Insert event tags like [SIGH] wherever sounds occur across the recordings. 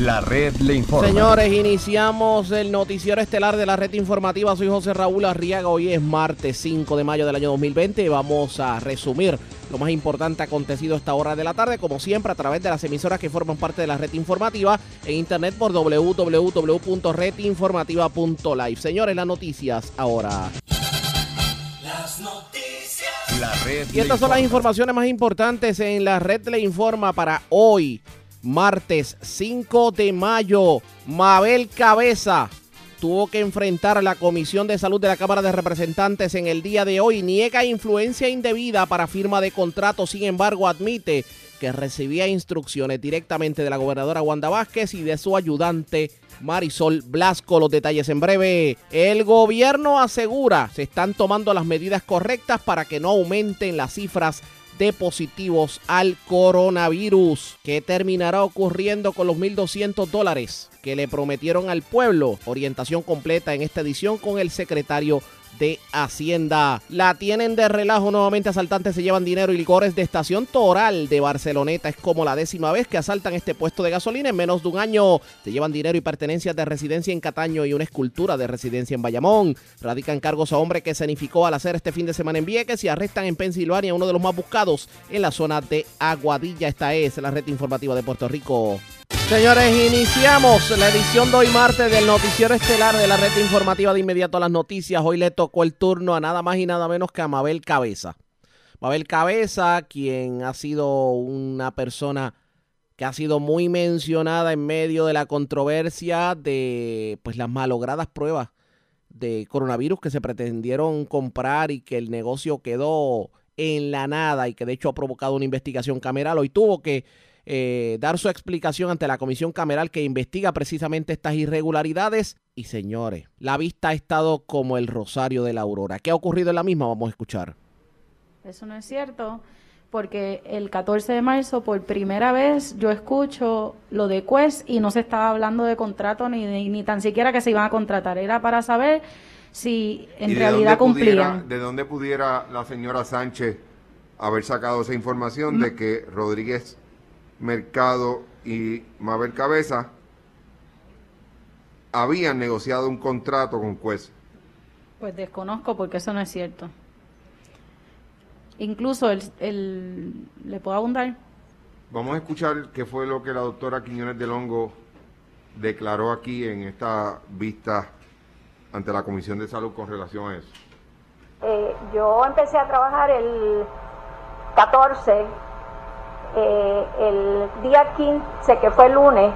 La red le informa. Señores, iniciamos el noticiero estelar de la red informativa. Soy José Raúl Arriaga. Hoy es martes 5 de mayo del año 2020. Vamos a resumir lo más importante acontecido a esta hora de la tarde, como siempre, a través de las emisoras que forman parte de la red informativa en internet por www.redinformativa.live. Señores, las noticias ahora. Las noticias. La red Y estas son las informa. informaciones más importantes en la red le informa para hoy, martes 5 de mayo. Mabel Cabeza tuvo que enfrentar a la Comisión de Salud de la Cámara de Representantes en el día de hoy. Niega influencia indebida para firma de contrato, sin embargo admite que recibía instrucciones directamente de la gobernadora Wanda Vázquez y de su ayudante Marisol Blasco. Los detalles en breve. El gobierno asegura se están tomando las medidas correctas para que no aumenten las cifras de positivos al coronavirus. ¿Qué terminará ocurriendo con los 1.200 dólares que le prometieron al pueblo? Orientación completa en esta edición con el secretario de Hacienda. La tienen de relajo nuevamente asaltantes se llevan dinero y licores de estación Toral de Barceloneta. Es como la décima vez que asaltan este puesto de gasolina en menos de un año. Se llevan dinero y pertenencias de residencia en Cataño y una escultura de residencia en Bayamón. Radican cargos a hombre que escenificó al hacer este fin de semana en Vieques y arrestan en Pensilvania uno de los más buscados en la zona de Aguadilla. Esta es la red informativa de Puerto Rico. Señores, iniciamos la edición de hoy martes del noticiero estelar de la red informativa de inmediato a las noticias. Hoy le tocó el turno a nada más y nada menos que a Mabel Cabeza. Mabel Cabeza, quien ha sido una persona que ha sido muy mencionada en medio de la controversia de pues las malogradas pruebas de coronavirus que se pretendieron comprar y que el negocio quedó en la nada y que de hecho ha provocado una investigación cameral. Hoy tuvo que eh, dar su explicación ante la comisión cameral que investiga precisamente estas irregularidades. Y señores, la vista ha estado como el rosario de la aurora. ¿Qué ha ocurrido en la misma? Vamos a escuchar. Eso no es cierto, porque el 14 de marzo por primera vez yo escucho lo de Quest y no se estaba hablando de contrato ni, de- ni tan siquiera que se iban a contratar, era para saber si en ¿Y de realidad pudiera- cumplían. ¿De dónde pudiera la señora Sánchez haber sacado esa información de que Rodríguez Mercado y Mabel Cabeza habían negociado un contrato con Cuesta? Pues desconozco porque eso no es cierto. Incluso el, el ¿le puedo abundar? Vamos a escuchar qué fue lo que la doctora Quiñones del Hongo declaró aquí en esta vista ante la Comisión de Salud con relación a eso. Eh, yo empecé a trabajar el 14, eh, el día 15, que fue lunes,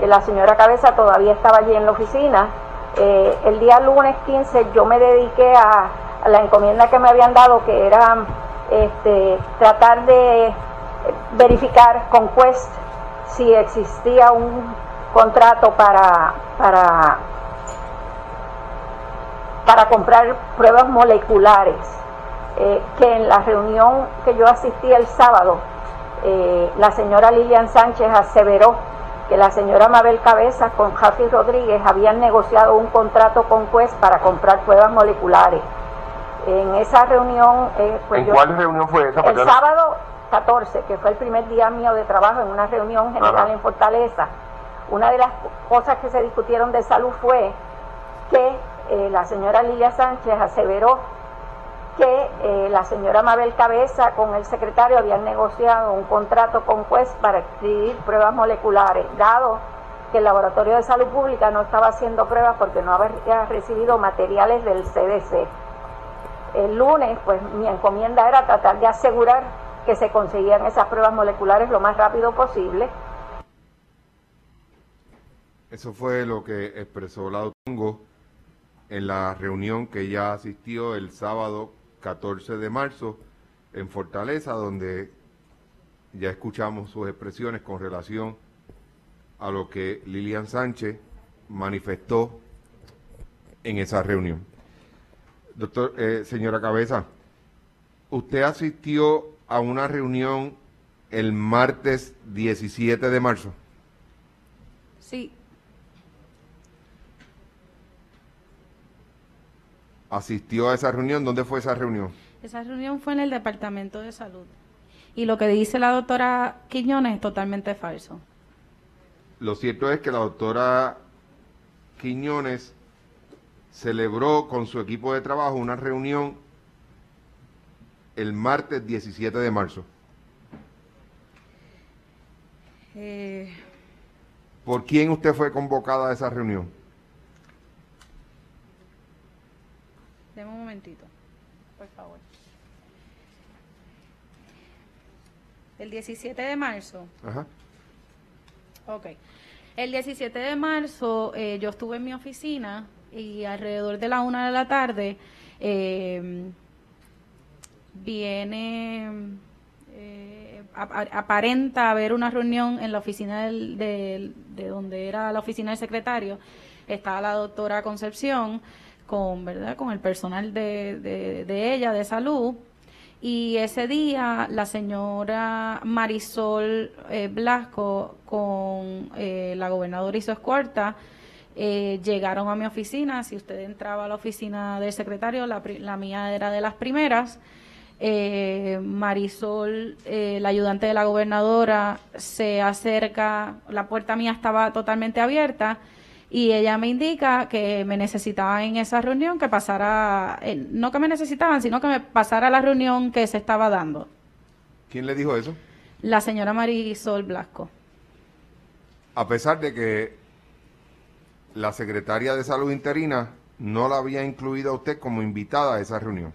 eh, la señora Cabeza todavía estaba allí en la oficina. Eh, el día lunes 15 yo me dediqué a, la encomienda que me habían dado, que era este, tratar de verificar con Quest si existía un contrato para, para para comprar pruebas moleculares, que en la reunión que yo asistí el sábado, eh, la señora Lilian Sánchez aseveró que la señora Mabel Cabeza con Jafi Rodríguez habían negociado un contrato con Quest para comprar pruebas moleculares. En esa reunión, eh, pues ¿En yo- cuál reunión fue esa? el sábado 14, que fue el primer día mío de trabajo en una reunión general Ajá. en Fortaleza, una de las cosas que se discutieron de salud fue que eh, la señora Lilia Sánchez aseveró que eh, la señora Mabel Cabeza con el secretario habían negociado un contrato con juez para adquirir pruebas moleculares, dado que el Laboratorio de Salud Pública no estaba haciendo pruebas porque no había recibido materiales del CDC. El lunes, pues mi encomienda era tratar de asegurar que se conseguían esas pruebas moleculares lo más rápido posible. Eso fue lo que expresó la Hongo en la reunión que ella asistió el sábado 14 de marzo en Fortaleza, donde ya escuchamos sus expresiones con relación a lo que Lilian Sánchez manifestó en esa reunión. Doctor, eh, señora Cabeza, usted asistió a una reunión el martes 17 de marzo. Sí, asistió a esa reunión. ¿Dónde fue esa reunión? esa reunión fue en el Departamento de Salud. Y lo que dice la doctora Quiñones es totalmente falso. lo cierto es que la doctora Quiñones celebró con su equipo de trabajo una reunión el martes 17 de marzo. Eh, ¿Por quién usted fue convocada a esa reunión? deme un momentito, por favor. El 17 de marzo. Ajá. Ok. El 17 de marzo eh, yo estuve en mi oficina y alrededor de la una de la tarde eh, viene, eh, ap- ap- aparenta haber una reunión en la oficina del- del- de donde era la oficina del secretario. Estaba la doctora Concepción con, ¿verdad? con el personal de, de- ella, de salud. Y ese día la señora Marisol eh, Blasco con eh, la gobernadora y su escolta eh, llegaron a mi oficina. Si usted entraba a la oficina del secretario, la, la mía era de las primeras. Eh, Marisol, eh, la ayudante de la gobernadora, se acerca, la puerta mía estaba totalmente abierta y ella me indica que me necesitaban en esa reunión, que pasara, eh, no que me necesitaban, sino que me pasara la reunión que se estaba dando. ¿Quién le dijo eso? La señora Marisol Blasco. A pesar de que la secretaria de salud interina no la había incluido a usted como invitada a esa reunión.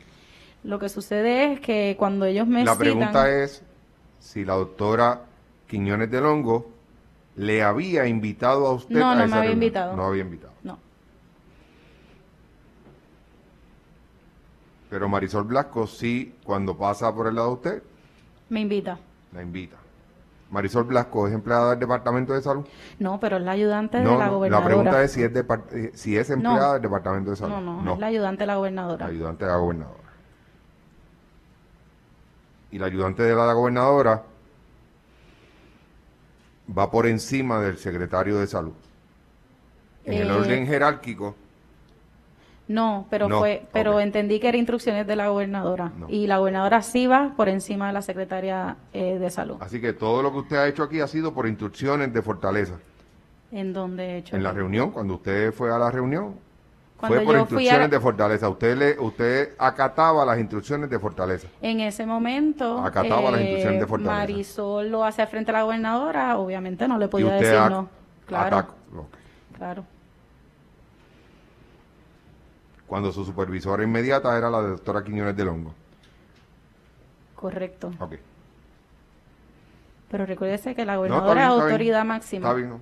Lo que sucede es que cuando ellos me La citan- pregunta es si la doctora Quiñones del Hongo le había invitado a usted No, a no me había reunión. invitado. No había invitado. No, Pero Marisol Blasco sí, cuando pasa por el lado de usted, me invita. la invita. Marisol Blasco es empleada del Departamento de Salud. No, pero es la ayudante de No, la no, gobernadora. pregunta es si es, depart- eh, si es empleada No. del Departamento de Salud. No, no, es la ayudante de la gobernadora. La ayudante de la gobernadora. Y la ayudante de la gobernadora va por encima del secretario de salud. En el Eh, orden jerárquico, No, pero No, fue, pero entendí que eran instrucciones de la gobernadora. No. Y la gobernadora sí va por encima de la secretaria eh, de salud. así que todo lo que usted ha hecho aquí ha sido por instrucciones de Fortaleza. En donde he hecho. En la reunión, cuando usted fue a la reunión, Cuando fue por yo fui a instrucciones de Fortaleza. Usted le, usted acataba las instrucciones de Fortaleza. En ese momento, eh, Acataba las instrucciones de Fortaleza. Marisol lo hace frente a la gobernadora, obviamente no le y podía usted decir no. Claro, claro. Cuando su supervisora inmediata era la doctora Quiñones del Hongo. Correcto. Ok. Pero recuérdese que la No, gobernadora bien, es bien. autoridad máxima. Está bien, ¿no?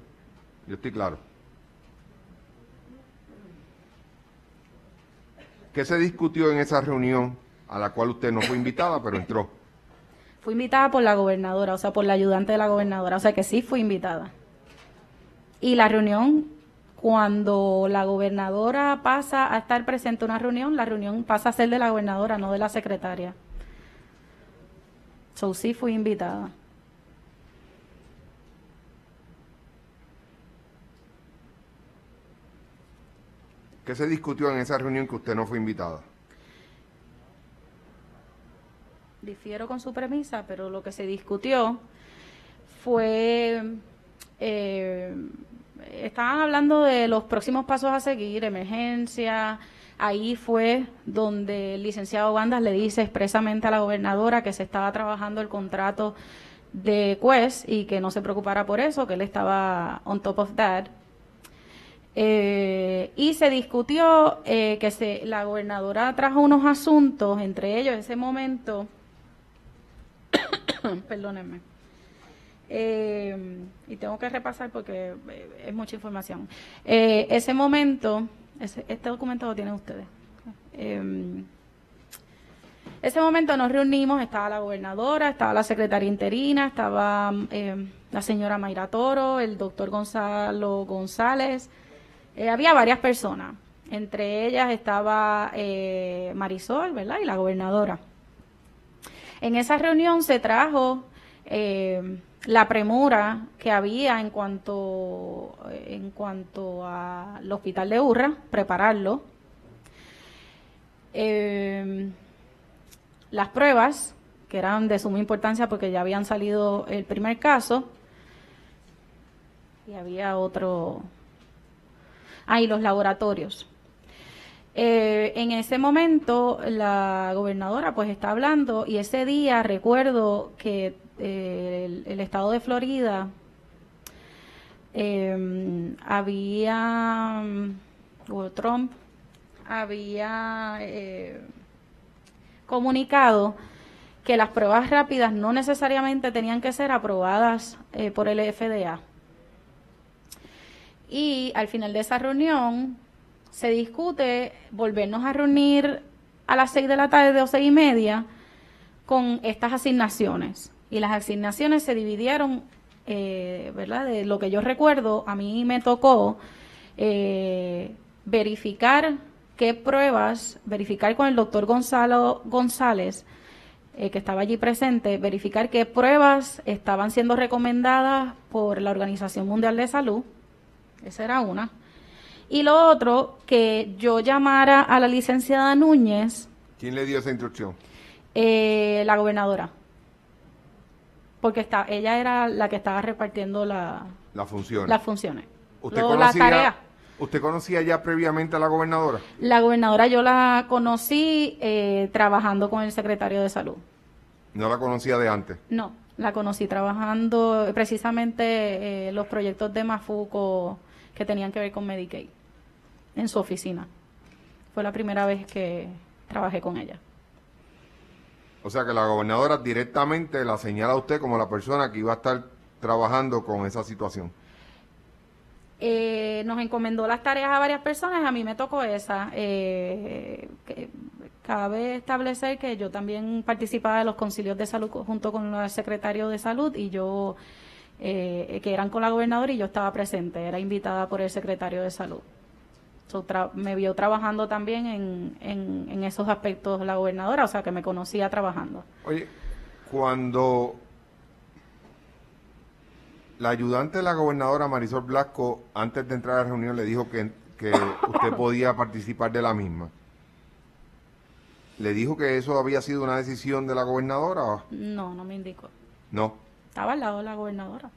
Yo estoy claro. ¿Qué se discutió en esa reunión a la cual usted no fue invitada, pero entró? Fui invitada por la gobernadora, o sea, por la ayudante de la gobernadora, o sea que sí fui invitada. Y la reunión, cuando la gobernadora pasa a estar presente en una reunión, la reunión pasa a ser de la gobernadora, no de la secretaria. So sí fui invitada. ¿Qué se discutió en esa reunión que usted no fue invitada? Difiero con su premisa, pero lo que se discutió fue, eh, estaban hablando de los próximos pasos a seguir, emergencia. Ahí fue donde el licenciado Bandas le dice expresamente a la gobernadora que se estaba trabajando el contrato de Quest y que no se preocupara por eso, que él estaba on top of that. Eh, y se discutió eh, que se, la gobernadora trajo unos asuntos, entre ellos ese momento, [COUGHS] perdónenme, Eh, y tengo que repasar porque eh, es mucha información. Eh, ese momento, ese- este documento lo tienen ustedes. Ese momento nos reunimos, estaba la gobernadora, estaba la secretaria interina, estaba la señora Mayra Toro, el doctor Gonzalo González, eh, había varias personas, entre ellas estaba eh, Marisol, ¿verdad? Y la gobernadora. En esa reunión se trajo eh, la premura que había en cuanto, en cuanto al hospital de Urra, prepararlo. Las pruebas, que eran de suma importancia porque ya habían salido el primer caso, y había otro. Ah, y los laboratorios. Eh, en ese momento la gobernadora pues está hablando y ese día recuerdo que eh, el, estado de Florida eh, había, o Trump había eh, comunicado que las pruebas rápidas no necesariamente tenían que ser aprobadas por el FDA. Y al final de esa reunión se discute volvernos a reunir a las seis de la tarde o seis y media con estas asignaciones. Y las asignaciones se dividieron, eh, ¿verdad? De lo que yo recuerdo, a mí me tocó eh, verificar qué pruebas, verificar con el doctor Gonzalo González, eh, que estaba allí presente, verificar qué pruebas estaban siendo recomendadas por la Organización Mundial de Salud. Esa era una. Y lo otro, que yo llamara a la licenciada Núñez, ¿Quién le dio esa instrucción? eh, la gobernadora. Porque está, ella era la que estaba repartiendo la- La función. las funciones. ¿Usted, Lo- la tarea. conocía, ¿Usted conocía ya previamente a la gobernadora? La gobernadora yo la conocí eh, trabajando con el secretario de salud. No la conocía de antes. No, la conocí trabajando eh, precisamente eh, los proyectos de Mafuco que tenían que ver con Medicaid en su oficina. Fue la primera vez que trabajé con ella. O sea que la gobernadora directamente la señala a usted como la persona que iba a estar trabajando con esa situación. Eh, nos encomendó las tareas a varias personas, a mí me tocó esa. Eh, que- cabe establecer que yo también participaba de los concilios de salud junto con el secretario de salud y yo, eh, que eran con la gobernadora y yo estaba presente, era invitada por el secretario de salud. So, me vio trabajando también en, en, en esos aspectos la gobernadora, o sea que me conocía trabajando. Oye, cuando la ayudante de la gobernadora Marisol Blasco, antes de entrar a la reunión, le dijo que, que usted podía participar de la misma, ¿le dijo que eso había sido una decisión de la gobernadora? No, no me indicó. No. Estaba al lado de la gobernadora.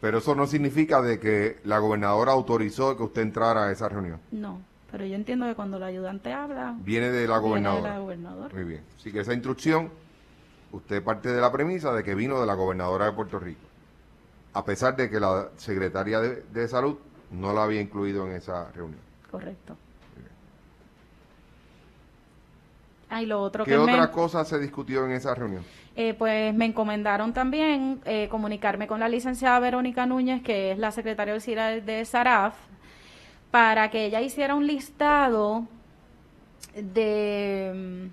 Pero eso no significa de que la gobernadora autorizó que usted entrara a esa reunión. No, pero yo entiendo que cuando la ayudante habla, Viene de la Viene de gobernadora. la gobernadora. Muy bien. Así que esa instrucción, usted parte de la premisa de que vino de la gobernadora de Puerto Rico. A pesar de que la secretaria de, de salud no la había incluido en esa reunión. correcto. Lo otro ¿Qué que otra me, cosa se discutió en esa reunión? Eh, pues me encomendaron también eh, comunicarme con la licenciada Verónica Núñez, que es la secretaria auxiliar de SARAF, para que ella hiciera un listado de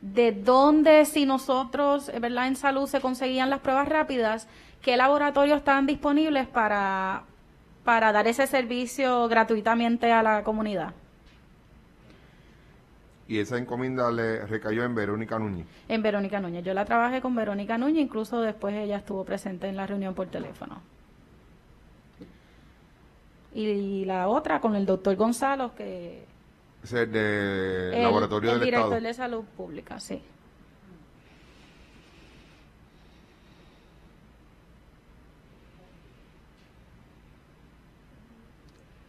de dónde si nosotros, eh. En salud se conseguían las pruebas rápidas, qué laboratorios estaban disponibles para, para dar ese servicio gratuitamente a la comunidad. Y esa encomienda le recayó en Verónica Núñez. En Verónica Núñez. Yo la trabajé con Verónica Núñez, incluso después ella estuvo presente en la reunión por teléfono. Y la otra con el doctor Gonzalo, que es el, Laboratorio el del director Estado. de salud pública, sí.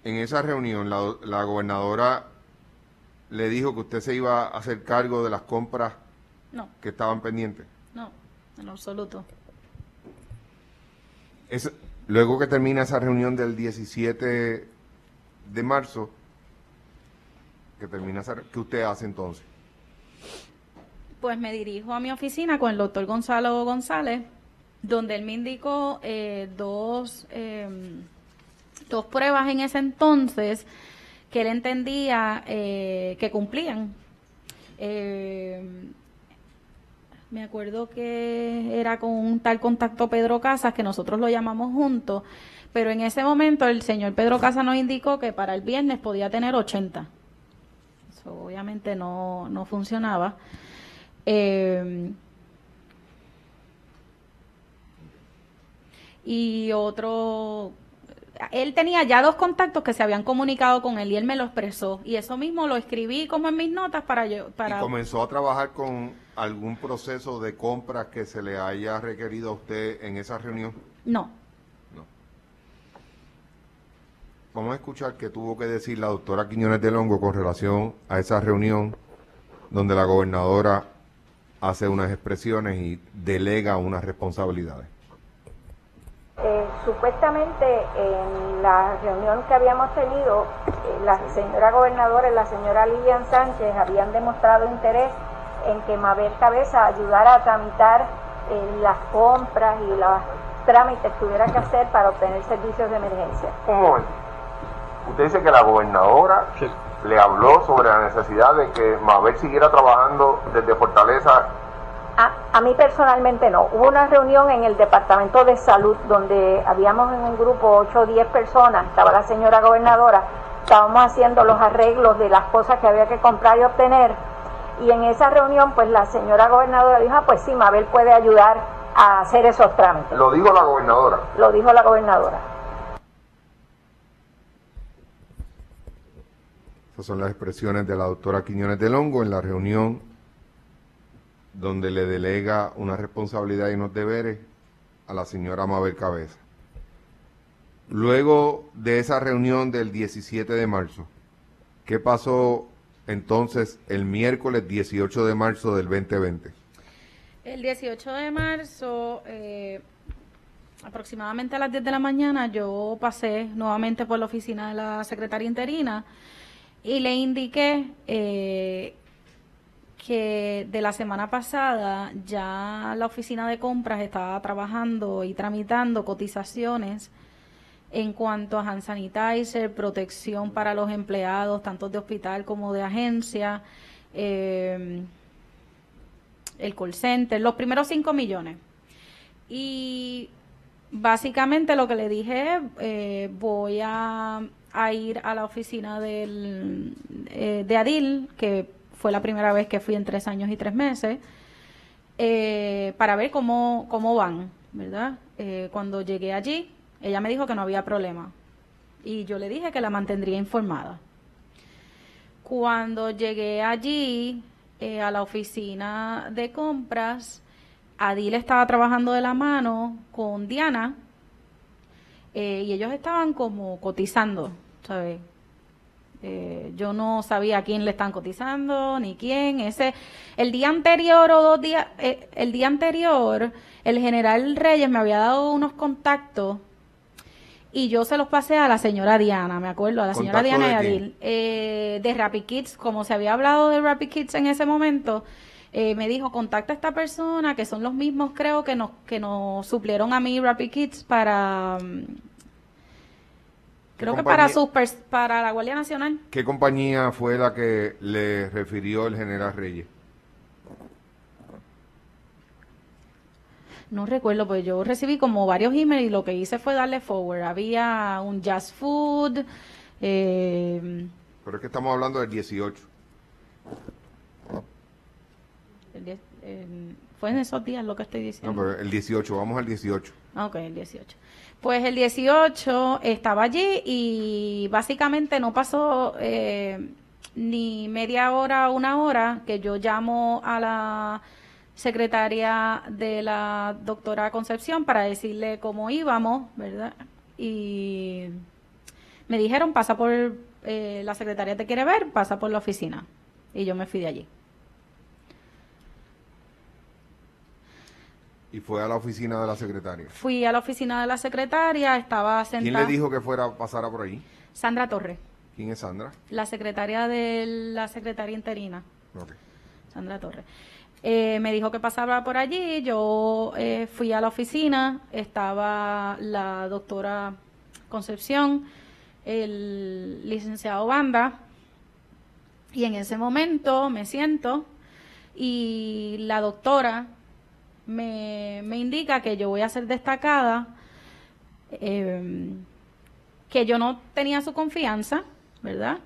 En esa reunión, la, la gobernadora le dijo que usted se iba a hacer cargo de las compras No, que estaban pendientes. no, en absoluto. Es- luego que termina esa reunión del 17 de marzo, que termina esa, ¿qué usted hace entonces? Pues me dirijo a mi oficina con el doctor Gonzalo González, donde él me indicó eh, dos, eh, dos pruebas en ese entonces que él entendía eh, que cumplían. Eh, me acuerdo que era con un tal contacto Pedro Casas, que nosotros lo llamamos juntos, pero en ese momento el señor Pedro Casas nos indicó que para el viernes podía tener 80. Eso obviamente no, no funcionaba. Eh, y otro, él tenía ya dos contactos que se habían comunicado con él y él me lo expresó. Y eso mismo lo escribí como en mis notas para yo. Para... ¿Y comenzó a trabajar con algún proceso de compra que se le haya requerido a usted en esa reunión? No. No. Vamos a escuchar qué tuvo que decir la doctora Quiñones de Longo con relación a esa reunión donde la gobernadora hace unas expresiones y delega unas responsabilidades. Eh, supuestamente en la reunión que habíamos tenido, eh, la señora gobernadora y la señora Lilian Sánchez habían demostrado interés en que Mabel Cabeza ayudara a tramitar eh, las compras y los trámites que hubiera que hacer para obtener servicios de emergencia. Un momento. Usted dice que la gobernadora le habló sobre la necesidad de que Mabel siguiera trabajando desde Fortaleza. A, a mí personalmente no. Hubo una reunión en el Departamento de Salud donde habíamos en un grupo 8 o 10 personas, estaba la señora gobernadora, estábamos haciendo los arreglos de las cosas que había que comprar y obtener. Y en esa reunión, pues la señora gobernadora dijo, ah, pues sí, Mabel puede ayudar a hacer esos trámites. Lo dijo la gobernadora. Lo dijo la gobernadora. Esas son las expresiones de la doctora Quiñones del Hongo en la reunión donde le delega una responsabilidad y unos deberes a la señora Mabel Cabeza. Luego de esa reunión del 17 de marzo, ¿qué pasó entonces el miércoles 18 de marzo del 2020? El 18 de marzo, eh, aproximadamente a las 10 de la mañana, yo pasé nuevamente por la oficina de la secretaria interina y le indiqué eh, que de la semana pasada ya la oficina de compras estaba trabajando y tramitando cotizaciones en cuanto a hand sanitizer, protección para los empleados, tanto de hospital como de agencia, eh, el call center, los primeros 5 millones. Y básicamente lo que le dije, eh, voy a, a ir a la oficina del, eh, de Adil, que fue la primera vez que fui en tres años y tres meses, eh, para ver cómo, cómo van, ¿verdad? Eh, cuando llegué allí, ella me dijo que no había problema y yo le dije que la mantendría informada. Cuando llegué allí eh, a la oficina de compras, Adil estaba trabajando de la mano con Diana y ellos estaban como cotizando, ¿sabes? Eh, yo no sabía a quién le están cotizando ni quién. Ese, el día anterior o dos días, eh, el día anterior, el general Reyes me había dado unos contactos y yo se los pasé a la señora Diana, me acuerdo, a la señora ¿Contacto Diana y de quién? Adil, eh, de Rapid Kids, como se había hablado de Rapid Kids en ese momento. eh, me dijo, contacta a esta persona, que son los mismos, creo, que nos, que nos suplieron a mí Rapid Kids para, mm, creo que para, pers- para la Guardia Nacional. ¿Qué compañía fue la que le refirió el general Reyes? No recuerdo, pues yo recibí como varios emails y lo que hice fue darle forward. Había un Jazz Food, eh, Pero es que estamos hablando del 18. el die- el- fue en esos días lo que estoy No, diciendo. pero el 18, vamos al 18. Ah, Ok, el 18. Pues el 18 estaba allí y básicamente no pasó eh, ni media hora, una hora que yo llamo a la secretaria de la doctora Concepción para decirle cómo íbamos, ¿verdad? Y me dijeron, pasa por, eh, la secretaria te quiere ver, pasa por la oficina. Y yo me fui de allí. Y fue a la oficina de la secretaria. Fui a la oficina de la secretaria, estaba ¿Quién sentada. le dijo que fuera pasara por ahí? Sandra Torres. ¿Quién es Sandra? la secretaria de la secretaria interina, Ok. Sandra Torres. Eh, me dijo que pasaba por allí, yo eh, fui a la oficina, estaba la doctora Concepción, el licenciado Banda, y en ese momento me siento y la doctora me, me indica que yo voy a ser destacada, eh, que yo no tenía su confianza, ¿verdad?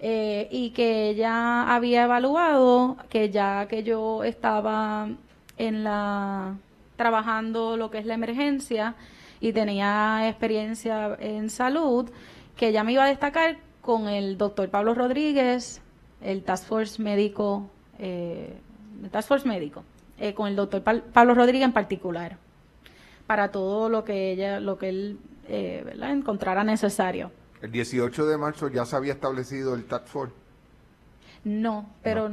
Eh, y que ella había evaluado que ya que yo estaba en la trabajando lo que es la emergencia y tenía experiencia en salud, que ella me iba a destacar con el doctor Pablo Rodríguez, el Task Force médico, eh, el Task Force médico, eh, con el doctor Pablo Rodríguez en particular, para todo lo que ella, lo que él eh, ¿verdad? encontrara necesario. El 18 de marzo ya se había establecido el Task Force. No, pero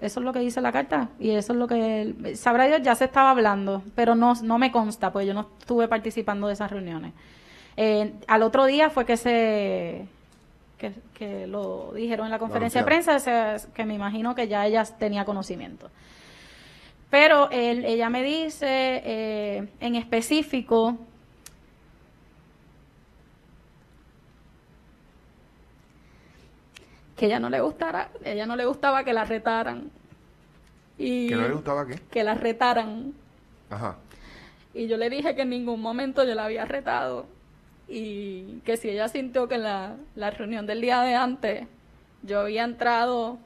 eso es lo que dice la carta y eso es lo que sabrá Dios ya se estaba hablando, pero no no me consta, pues yo no estuve participando de esas reuniones. Eh, al otro día fue que se que, que lo dijeron en la conferencia de prensa, se- que me imagino que ya ella tenía conocimiento. Pero él- ella me dice eh, en específico que ella no le gustara, ella no le gustaba que la retaran y ¿Que no le gustaba qué? que la retaran Ajá. y yo le dije que en ningún momento yo la había retado y que si ella sintió que en la, la reunión del día de antes yo había entrado,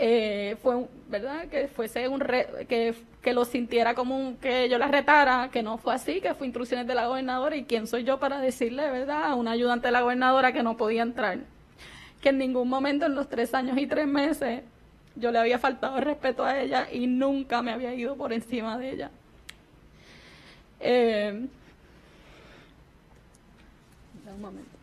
eh, fue, ¿verdad? Que fuese un re- que, que lo sintiera como un, que yo la retara, que no fue así, que fue instrucciones de la gobernadora y quién soy yo para decirle, ¿verdad? A una ayudante de la gobernadora que no podía entrar. Que en ningún momento en los tres años y tres meses yo le había faltado el respeto a ella y nunca me había ido por encima de ella. Eh, un momento.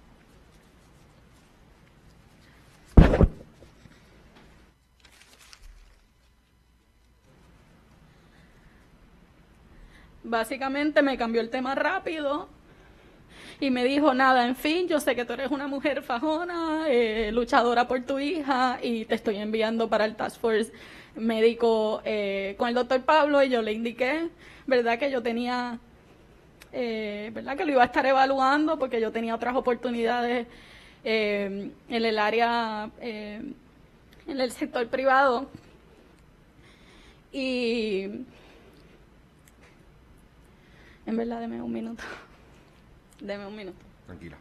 Básicamente me cambió el tema rápido y me dijo, nada, en fin, yo sé que tú eres una mujer fajona, eh, luchadora por tu hija y te estoy enviando para el Task Force médico eh, con el doctor Pablo y yo le indiqué, ¿verdad? Que yo tenía, eh, ¿verdad? Que lo iba a estar evaluando porque yo tenía otras oportunidades en el área, en el sector privado. Y en verdad, deme un minuto. Deme un minuto. Tranquila.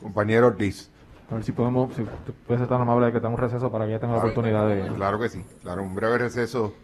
Compañero Ortiz. A ver si podemos, si puedes ser tan amable de que tenga un receso para que ella tenga la oportunidad de... Claro que sí. Claro, un breve receso.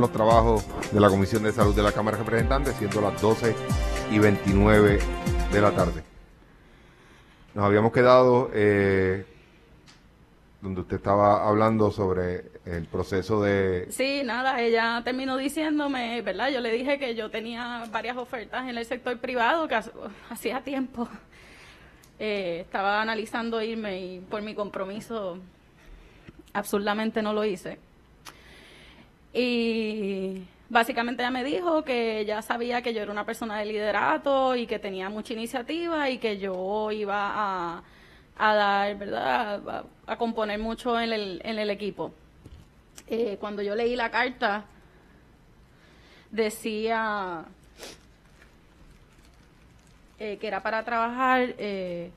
Los trabajos de la Comisión de Salud de la Cámara de Representantes, siendo las 12 y 29 de la tarde. Nos habíamos quedado eh, donde usted estaba hablando sobre el proceso de... Sí, nada, ella terminó diciéndome, ¿verdad? Yo le dije que yo tenía varias ofertas en el sector privado, que ha- hacía tiempo eh, estaba analizando irme y por mi compromiso absurdamente no lo hice. Y básicamente ella me dijo que ella sabía que yo era una persona de liderato y que tenía mucha iniciativa y que yo iba a, a dar, ¿verdad? A, a componer mucho en el, en el equipo. Eh, cuando yo leí la carta, decía eh, que era para trabajar eh,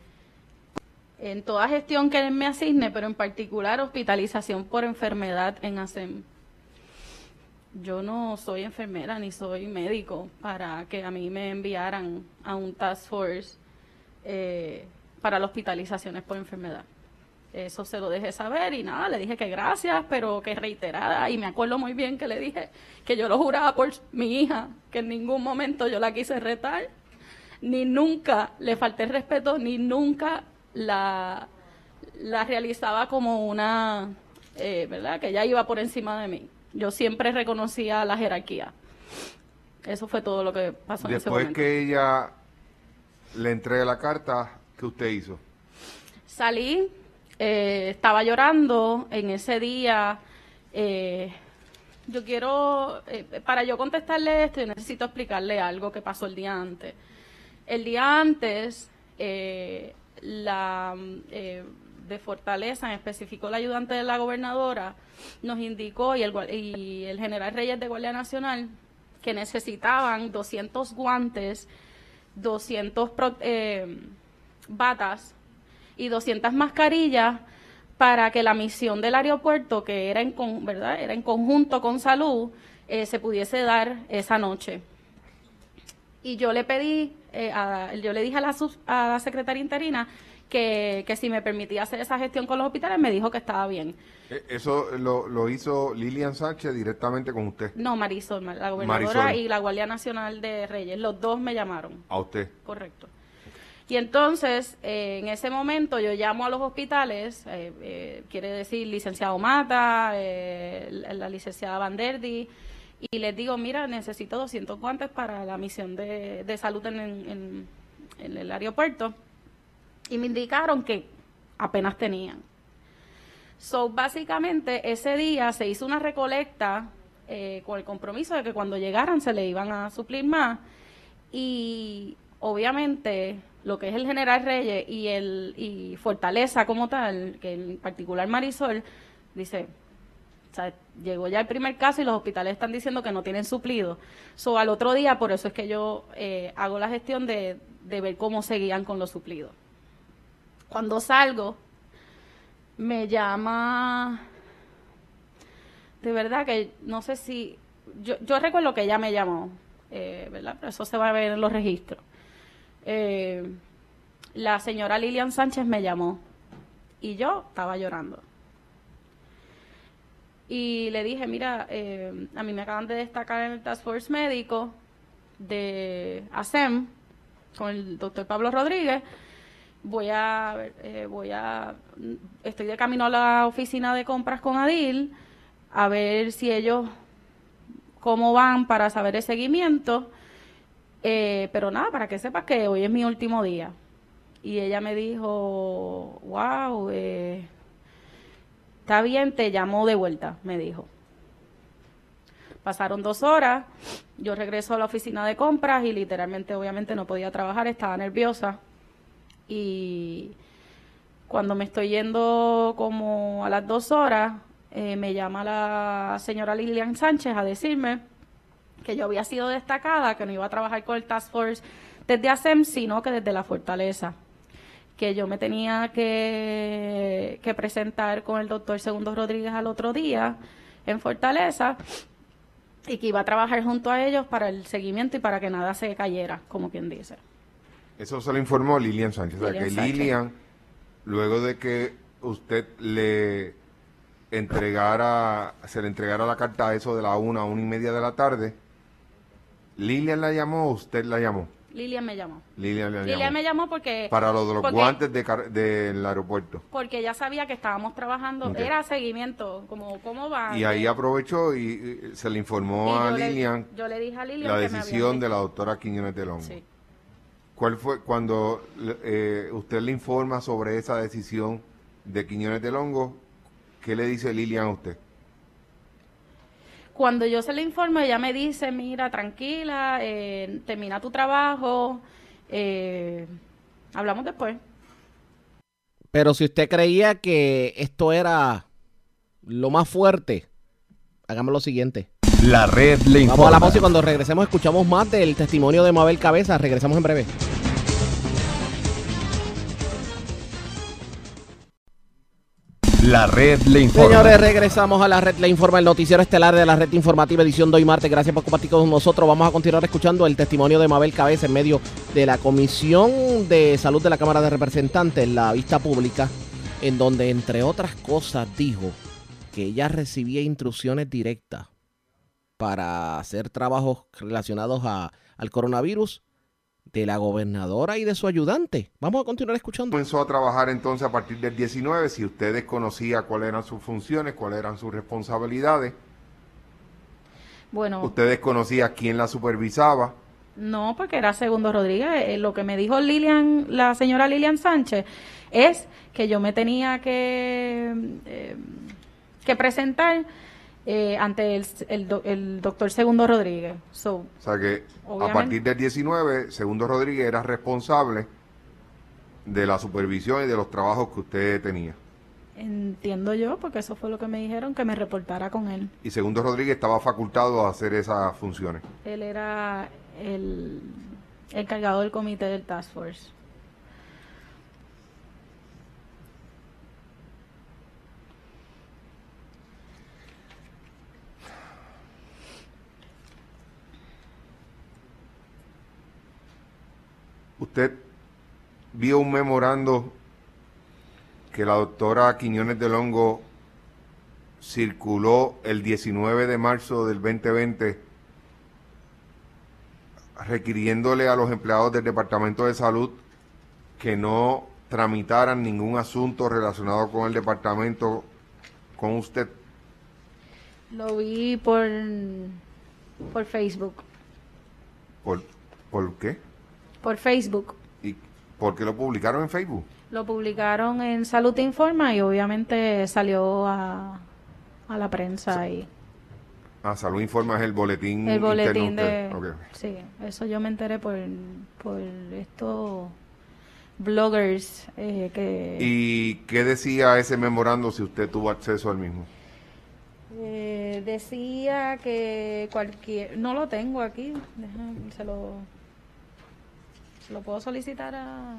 en toda gestión que él me asigne, pero en particular hospitalización por enfermedad en ASEM. Yo no soy enfermera ni soy médico para que a mí me enviaran a un task force eh, para las hospitalizaciones por enfermedad. Eso se lo dejé saber y nada, le dije que gracias, pero que reiterada. Y me acuerdo muy bien que le dije que yo lo juraba por mi hija, que en ningún momento yo la quise retar, ni nunca le falté el respeto, ni nunca la, la realizaba como una, eh, ¿verdad? Que ella iba por encima de mí. Yo siempre reconocía la jerarquía. Eso fue todo lo que pasó en ese Después momento. que ella le entregue la carta, ¿qué usted hizo? Salí, eh, estaba llorando en ese día. eh, yo quiero, eh, para yo contestarle esto, yo necesito explicarle algo que pasó el día antes. El día antes, eh, la de Fortaleza, en específico la ayudante de la gobernadora, nos indicó, y el, y el general Reyes de Guardia Nacional, que necesitaban 200 guantes, 200 pro- eh, batas y 200 mascarillas para que la misión del aeropuerto, que era en, ¿verdad? era en conjunto con salud, eh, se pudiese dar esa noche. Y yo le pedí, eh, yo le dije a la, a la secretaria interina que, que si me permitía hacer esa gestión con los hospitales, me dijo que estaba bien. Eh, Eso lo, lo hizo Lilian Sánchez directamente con usted, No, Marisol, la gobernadora Marisol. y la Guardia Nacional de Reyes, los dos me llamaron. a usted. Correcto. Y entonces, eh, en ese momento, yo llamo a los hospitales, eh, eh, quiere decir licenciado Mata, eh, la, la licenciada Vanderdi, y les digo, mira, necesito 200 guantes para la misión de, de salud en, en- en el aeropuerto. Y me indicaron que apenas tenían. So, básicamente, ese día se hizo una recolecta eh, con el compromiso de que cuando llegaran se le iban a suplir más. Y obviamente lo que es el General Reyes y el y Fortaleza como tal, que en particular Marisol, dice, o sea, llegó ya el primer caso y los hospitales están diciendo que no tienen suplido. So, al otro día, por eso es que yo eh, hago la gestión de, de ver cómo seguían con los suplidos. Cuando salgo, me llama, de verdad que no sé si, yo, yo recuerdo que ella me llamó, eh, ¿verdad? Pero eso se va a ver en los registros. Eh, la señora Lilian Sánchez me llamó y yo estaba llorando. Y le dije, mira, eh, a mí me acaban de destacar en el Task Force médico de ASEM con el doctor Pablo Rodríguez. Voy a, eh, voy a, estoy de camino a la oficina de compras con Adil a ver si ellos, cómo van para saber el seguimiento. Eh, pero nada, para que sepas que hoy es mi último día. Y ella me dijo, wow, eh, está bien, te llamo de vuelta, me dijo. Pasaron dos horas, yo regreso a la oficina de compras y literalmente, obviamente, no podía trabajar, estaba nerviosa. Y cuando me estoy yendo como a las dos horas, eh, me llama la señora Lilian Sánchez a decirme que yo había sido destacada, que no iba a trabajar con el Task Force desde ASEM, sino que desde la Fortaleza. Que yo me tenía que, que presentar con el doctor Segundo Rodríguez al otro día en Fortaleza y que iba a trabajar junto a ellos para el seguimiento y para que nada se cayera, como quien dice. Eso se lo informó Lilian Sánchez. o sea, que Sánchez. Lilian, luego de que usted le entregara, se le entregara la carta a eso de la una a una y media de la tarde, Lilian la llamó o usted la llamó. Lilian me llamó. Lilian Lilian llamó. me llamó porque... Para lo de los porque- guantes de del aeropuerto. Porque ella sabía que estábamos trabajando, era seguimiento, como cómo va. Y ahí aprovechó y, y se le Y informó a yo le- Lilian yo le dije a Lilian la que me decisión de la doctora Quiñones de Longo. Sí. ¿Cuál fue cuando eh, usted le informa sobre esa decisión de Quiñones de Longo? ¿Qué le dice Lilian a usted? Cuando yo se le informo, ella me dice, mira, tranquila, eh, termina tu trabajo, eh, hablamos después. Pero si usted creía que esto era lo más fuerte, hagamos lo siguiente. La red le Vamos a informa. la pausa y cuando regresemos escuchamos más del testimonio de Mabel Cabeza. Regresamos en breve. La red le informa. Señores, regresamos a la red Le Informa, el noticiero estelar de la red informativa edición de hoy martes. Gracias por compartir con nosotros. Vamos a continuar escuchando el testimonio de Mabel Cabeza en medio de la Comisión de Salud de la Cámara de Representantes, en la vista pública, en donde, entre otras cosas, dijo que ella recibía instrucciones directas para hacer trabajos relacionados a- al coronavirus de la gobernadora y de su ayudante. Vamos a continuar escuchando. Comenzó a trabajar entonces a partir del 19, si usted desconocía cuáles eran sus funciones, cuáles eran sus responsabilidades, Bueno, usted desconocía quién la supervisaba, no, porque era Segundo Rodríguez. Eh, lo que me dijo Lilian, la señora Lilian Sánchez, es que yo me tenía que, eh, que presentar eh, ante el, el el doctor Segundo Rodríguez. So, o sea que a partir del 19, Segundo Rodríguez era responsable de la supervisión y de los trabajos que usted tenía. Entiendo yo, porque eso fue lo que me dijeron, que me reportara con él. Y Segundo Rodríguez estaba facultado a hacer esas funciones. Él era el, el cargado del comité del Task Force. Usted vio un memorando que la doctora Quiñones del Hongo circuló el 19 de marzo del 2020 requiriéndole a los empleados del Departamento de Salud que no tramitaran ningún asunto relacionado con el departamento con usted. Lo vi por, por Facebook. ¿Por, por qué? Por Facebook. ¿Y por qué lo publicaron en Facebook? Lo publicaron en Salud Te Informa y obviamente salió a, a la prensa y Ah, Salud Informa es el boletín el boletín de... Sí, eso yo me enteré por, por estos bloggers eh, que... ¿Y qué decía ese memorando si usted tuvo acceso al mismo? Eh, decía que cualquier... No lo tengo aquí. déjame- se lo... Lo puedo solicitar a...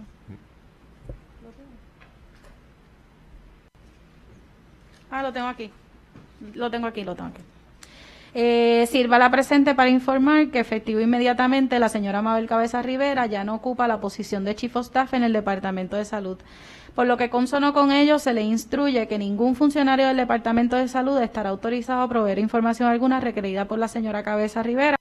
Ah, lo tengo aquí. Lo tengo aquí, lo tengo aquí. Eh, sirva la presente para informar que efectivo inmediatamente la señora Mabel Cabeza Rivera ya no ocupa la posición de Chief of Staff en el Departamento de Salud. Por lo que consono con ello, se le instruye que ningún funcionario del Departamento de Salud estará autorizado a proveer información alguna requerida por la señora Cabeza Rivera.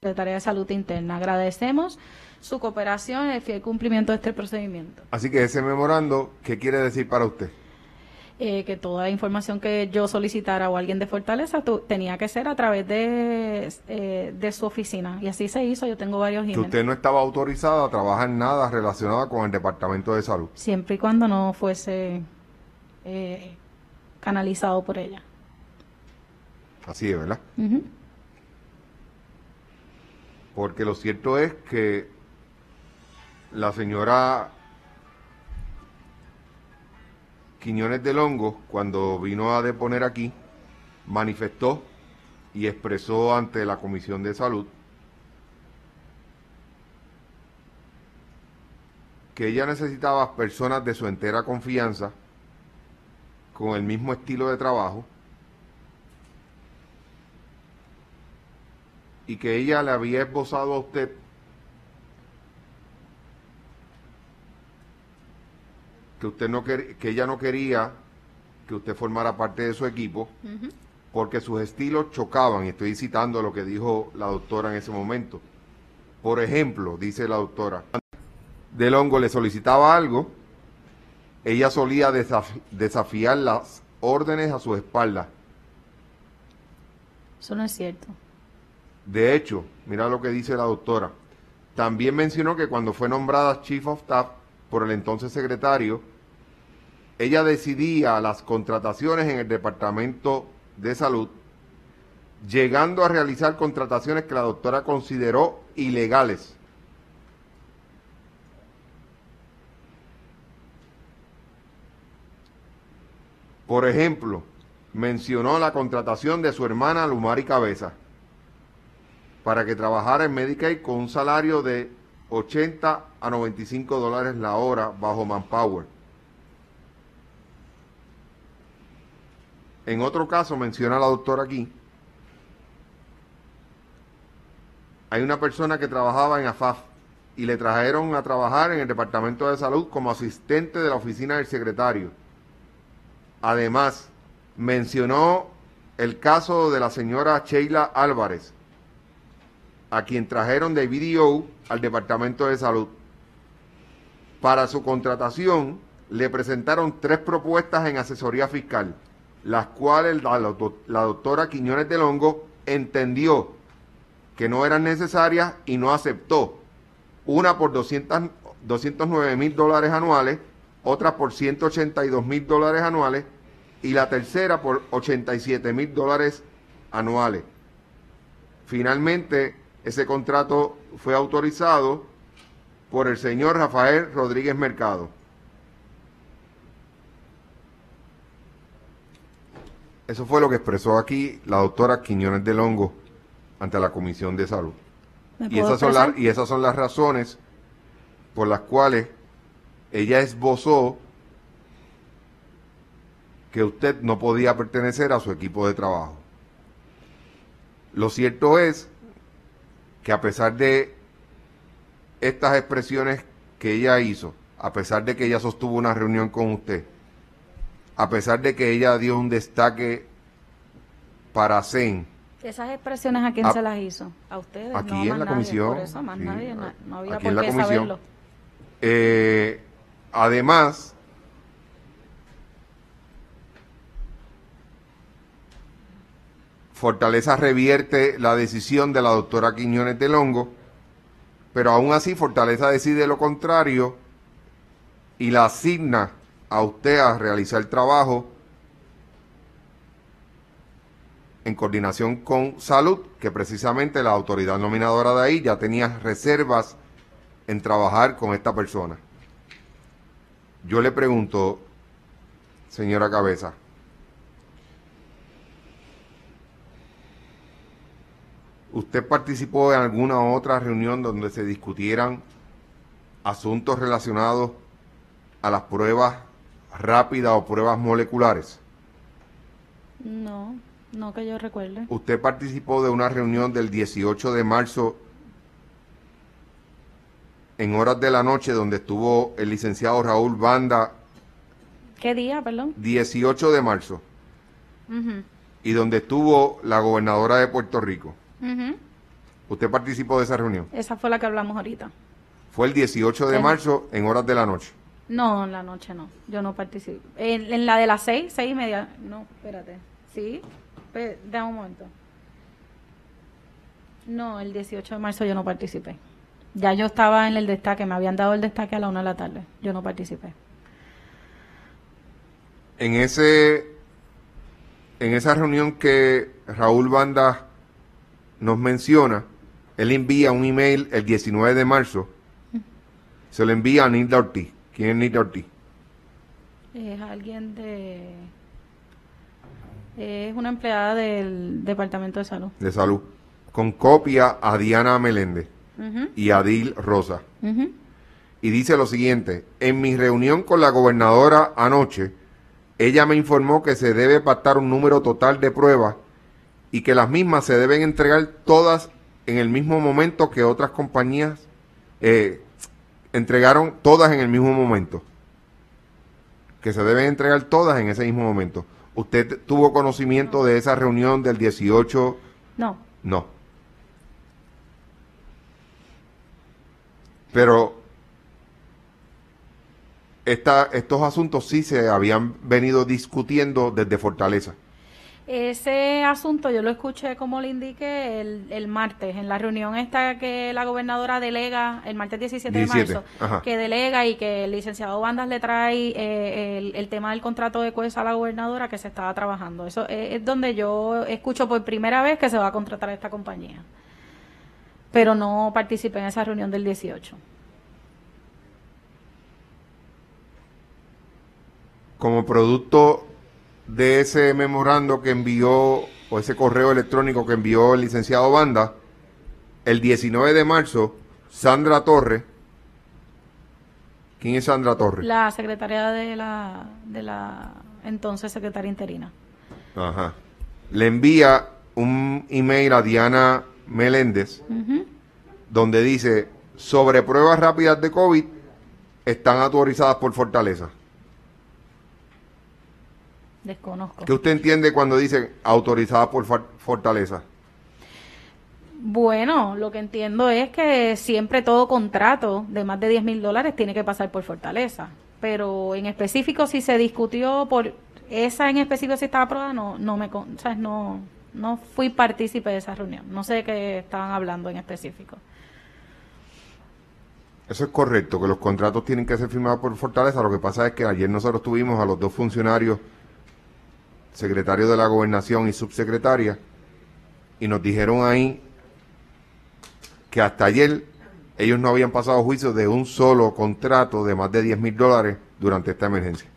Secretaría de Salud Interna. Agradecemos su cooperación en el fiel cumplimiento de este procedimiento. Así que ese memorando, ¿qué quiere decir para usted? Eh, que toda información que yo solicitara o alguien de Fortaleza tu- tenía que ser a través de, eh, de su oficina. Y así se hizo. Yo tengo varios Que emails. usted no estaba autorizada a trabajar nada relacionado con el Departamento de Salud. Siempre y cuando no fuese eh, canalizado por ella. Así es, ¿verdad? Ujú. Porque lo cierto es que la señora Quiñones del Hongo, cuando vino a deponer aquí, manifestó y expresó ante la Comisión de Salud que ella necesitaba personas de su entera confianza, con el mismo estilo de trabajo, y que ella le había esbozado a usted que usted no que ella no quería que usted formara parte de su equipo porque sus estilos chocaban y estoy citando lo que dijo la doctora en ese momento. Por ejemplo, dice la doctora, Del Hongo le solicitaba algo, ella solía desaf- desafiar las órdenes a su espalda. Eso no es cierto. De hecho, mira lo que dice la doctora. También mencionó que cuando fue nombrada Chief of Staff por el entonces secretario, ella decidía las contrataciones en el Departamento de Salud, llegando a realizar contrataciones que la doctora consideró ilegales. Por ejemplo, mencionó la contratación de su hermana Lumari Cabeza para que trabajara en Medicaid con un salario de 80 a 95 dólares la hora bajo Manpower. En otro caso, menciona la doctora aquí, hay una persona que trabajaba en AFAF y le trajeron a trabajar en el Departamento de Salud como asistente de la oficina del secretario. Además, mencionó el caso de la señora Sheila Álvarez, a quien trajeron de BDO al Departamento de Salud. Para su contratación le presentaron tres propuestas en asesoría fiscal, las cuales la, doc- la doctora Quiñones del Hongo entendió que no eran necesarias y no aceptó. Una por 200 209 mil dólares anuales, otra por 182 mil dólares anuales y la tercera por 87 mil dólares anuales. Finalmente, ese contrato fue autorizado por el señor Rafael Rodríguez Mercado. Eso fue lo que expresó aquí la doctora Quiñones del Hongo ante la Comisión de Salud. ¿Me Y esas, son las, y esas son las razones por las cuales ella esbozó que usted no podía pertenecer a su equipo de trabajo. Lo cierto es que a pesar de estas expresiones que ella hizo, a pesar de que ella sostuvo una reunión con usted, a pesar de que ella dio un destaque para CEN, Esas expresiones a quién se las hizo? A ustedes. aquí no, en más la nadie. comisión, Por eso, más sí, nadie. na- No había aquí por en la qué comisión. saberlo. Eh, además, Fortaleza revierte la decisión de la doctora Quiñones del Hongo, pero aún así Fortaleza decide lo contrario y la asigna a usted a realizar el trabajo en coordinación con salud, que precisamente la autoridad nominadora de ahí ya tenía reservas en trabajar con esta persona. Yo le pregunto, señora Cabeza, ¿usted participó en alguna otra reunión donde se discutieran asuntos relacionados a las pruebas rápidas o pruebas moleculares? No, no que yo recuerde. ¿Usted participó de una reunión del 18 de marzo en horas de la noche donde estuvo el licenciado Raúl Banda, ¿Qué día, perdón? 18 de marzo, y donde estuvo la gobernadora de Puerto Rico? ¿Usted participó de esa reunión? Esa fue la que hablamos ahorita. Fue el 18 de marzo en horas de la noche. No, en la noche no. Yo no participé. En, en la de las seis, seis y media. No, espérate. ¿Sí? Pe- Dame un momento. No, el 18 de marzo yo no participé. Ya yo estaba en el destaque, me habían dado el destaque a la una de la tarde. Yo no participé. En ese en esa reunión que Raúl Banda nos menciona, él envía un email el 19 de marzo. Se lo envía a Nilda Ortiz. ¿Quién es Nilda Ortiz? Es alguien de... Es una empleada del Departamento de Salud. De salud. Con copia a Diana Meléndez y a Dil Rosa. Y dice lo siguiente, en mi reunión con la gobernadora anoche, ella me informó que se debe pactar un número total de pruebas y que las mismas se deben entregar todas en el mismo momento que otras compañías eh, entregaron todas en el mismo momento. Que se deben entregar todas en ese mismo momento. ¿Usted tuvo conocimiento de esa reunión del 18? No, No. Pero esta, estos asuntos sí se habían venido discutiendo desde Fortaleza. Ese asunto yo lo escuché, como le indiqué, el, el martes, en la reunión esta que la gobernadora delega, el martes 17, 17, de marzo, ajá. que delega y que el licenciado Bandas le trae eh, el, el tema del contrato de CUES a la gobernadora que se estaba trabajando. Eso es, es donde yo escucho por primera vez que se va a contratar a esta compañía. Pero no participé en esa reunión del 18. Como producto de ese memorando que envió, o ese correo electrónico que envió el licenciado Banda, el 19 de marzo, Sandra Torres, ¿quién es Sandra Torres? La secretaria de la, de la entonces secretaria interina. Ajá. Le envía un email a Diana Meléndez donde dice sobre pruebas rápidas de COVID están autorizadas por Fortaleza. Desconozco. ¿Qué usted entiende cuando dice autorizadas por Fortaleza? Bueno, lo que entiendo es que siempre todo contrato de más de 10 mil dólares tiene que pasar por Fortaleza. Pero en específico, si se discutió por esa en específico, si estaba aprobada, no, no me, ¿sabes? No, no fui partícipe de esa reunión. No sé de qué estaban hablando en específico. Eso es correcto, que los contratos tienen que ser firmados por Fortaleza. Lo que pasa es que ayer nosotros tuvimos a los dos funcionarios secretario de la gobernación y subsecretaria, y nos dijeron ahí que hasta ayer ellos no habían pasado juicio de un solo contrato de más de 10 mil dólares durante esta emergencia.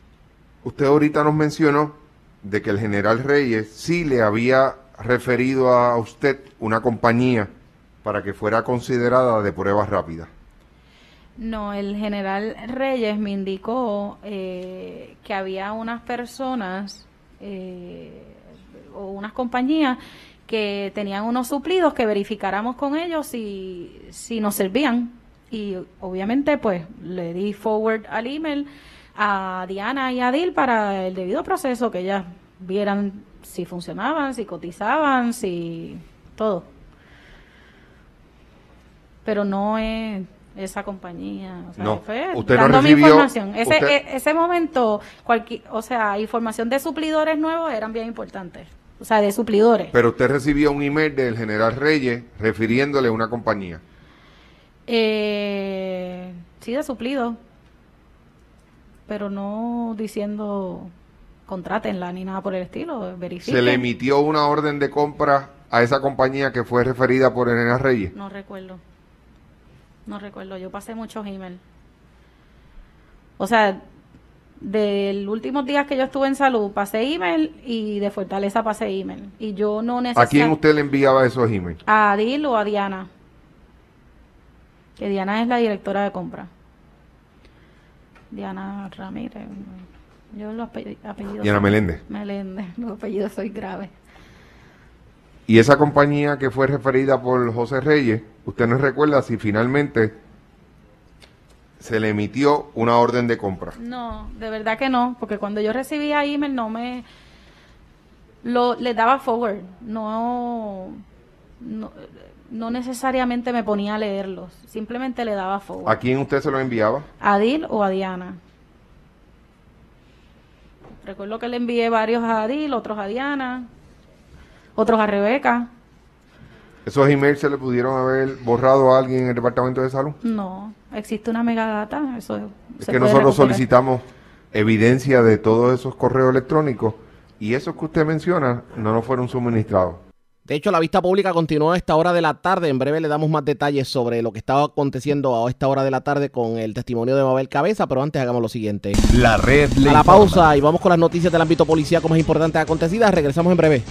Usted ahorita nos mencionó de que el general Reyes sí le había referido a usted una compañía para que fuera considerada de pruebas rápidas. No, el general Reyes me indicó eh, que había unas personas eh, o unas compañías que tenían unos suplidos que verificáramos con ellos si, si nos servían. Y obviamente pues le di forward al email a Diana y a Dil para el debido proceso, que ellas vieran si funcionaban, si cotizaban, si todo. Pero no es esa compañía. O sea, No, fue usted no recibió- información. Ese, usted- e- ese momento, cualqui- o sea, información de suplidores nuevos eran bien importantes. O sea, de suplidores. Pero usted recibió un email del general Reyes refiriéndole a una compañía. Eh, sí, de suplido. Pero no diciendo contrátenla ni nada por el estilo. Verifiquen. ¿Se le emitió una orden de compra a esa compañía que fue referida por el general Reyes? No recuerdo. No recuerdo. Yo pasé muchos emails. O sea, del últimos días que yo estuve en salud, pasé email y de Fortaleza pasé email. Y yo no ¿A quién usted le enviaba esos emails? A Adil o a Diana. Que Diana es la directora de compra. Diana Ramírez. Yo los ape- apellidos. Diana Meléndez. Meléndez. [LAUGHS] Los apellidos soy grave. Y esa compañía que fue referida por José Reyes, usted nos recuerda si finalmente se le emitió una orden de compra. No, de verdad que no, porque cuando yo recibía email no me lo le daba forward, no no, no necesariamente me ponía a leerlos, simplemente le daba forward. ¿A quién usted se lo enviaba? ¿A Adil o a Diana? Recuerdo que le envié varios a Adil, otros a Diana, otros a Rebeca. ¿Esos emails se le pudieron haber borrado a alguien en el Departamento de Salud? No, existe una megadata, eso Es se que nosotros recuperar. solicitamos evidencia de todos esos correos electrónicos y esos que usted menciona no nos fueron suministrados. De hecho, la vista pública continuó a esta hora de la tarde. En breve le damos más detalles sobre lo que estaba aconteciendo a esta hora de la tarde con el testimonio de Mabel Cabeza, pero antes hagamos lo siguiente. La red le A la informa. pausa y vamos con las noticias del ámbito policíaco más importantes acontecidas. Regresamos en breve.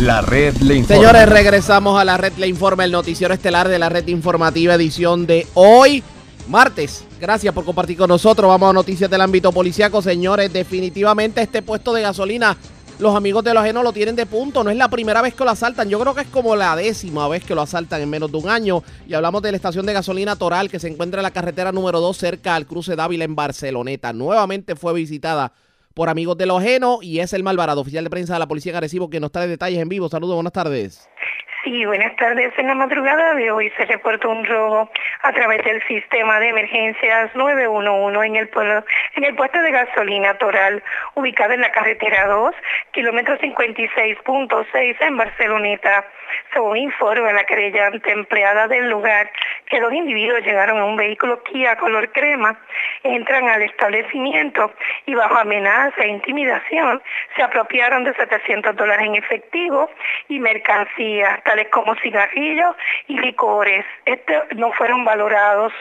La red le informa. Señores, regresamos a la red Le Informa, el noticiero estelar de la red informativa, edición de hoy, martes. Gracias por compartir con nosotros. Vamos a noticias del ámbito policiaco. Señores, definitivamente este puesto de gasolina, los amigos de lo ajeno lo tienen de punto. No es la primera vez que lo asaltan. Yo creo que es como la décima vez que lo asaltan en menos de un año. Y hablamos de la estación de gasolina Toral que se encuentra en la carretera número 2 cerca al cruce Dávila en Barceloneta. Nuevamente fue visitada por amigos de lo ajeno y es el Malvarado, oficial de prensa de la policía en Arecibo, que nos trae detalles en vivo. Saludos, buenas tardes. Sí, buenas tardes. En la madrugada de hoy se reportó un robo a través del sistema de emergencias 911 en el, en el puesto de gasolina Toral, ubicado en la carretera 2, kilómetro 56.6 en Barceloneta. [LAUGHS] Según informa la querellante empleada del lugar, que dos individuos llegaron a un vehículo Kia color crema, entran al establecimiento y bajo amenaza e intimidación se apropiaron de 700 dólares en efectivo y mercancías, tales como cigarrillos y licores. Estos no fueron valorados.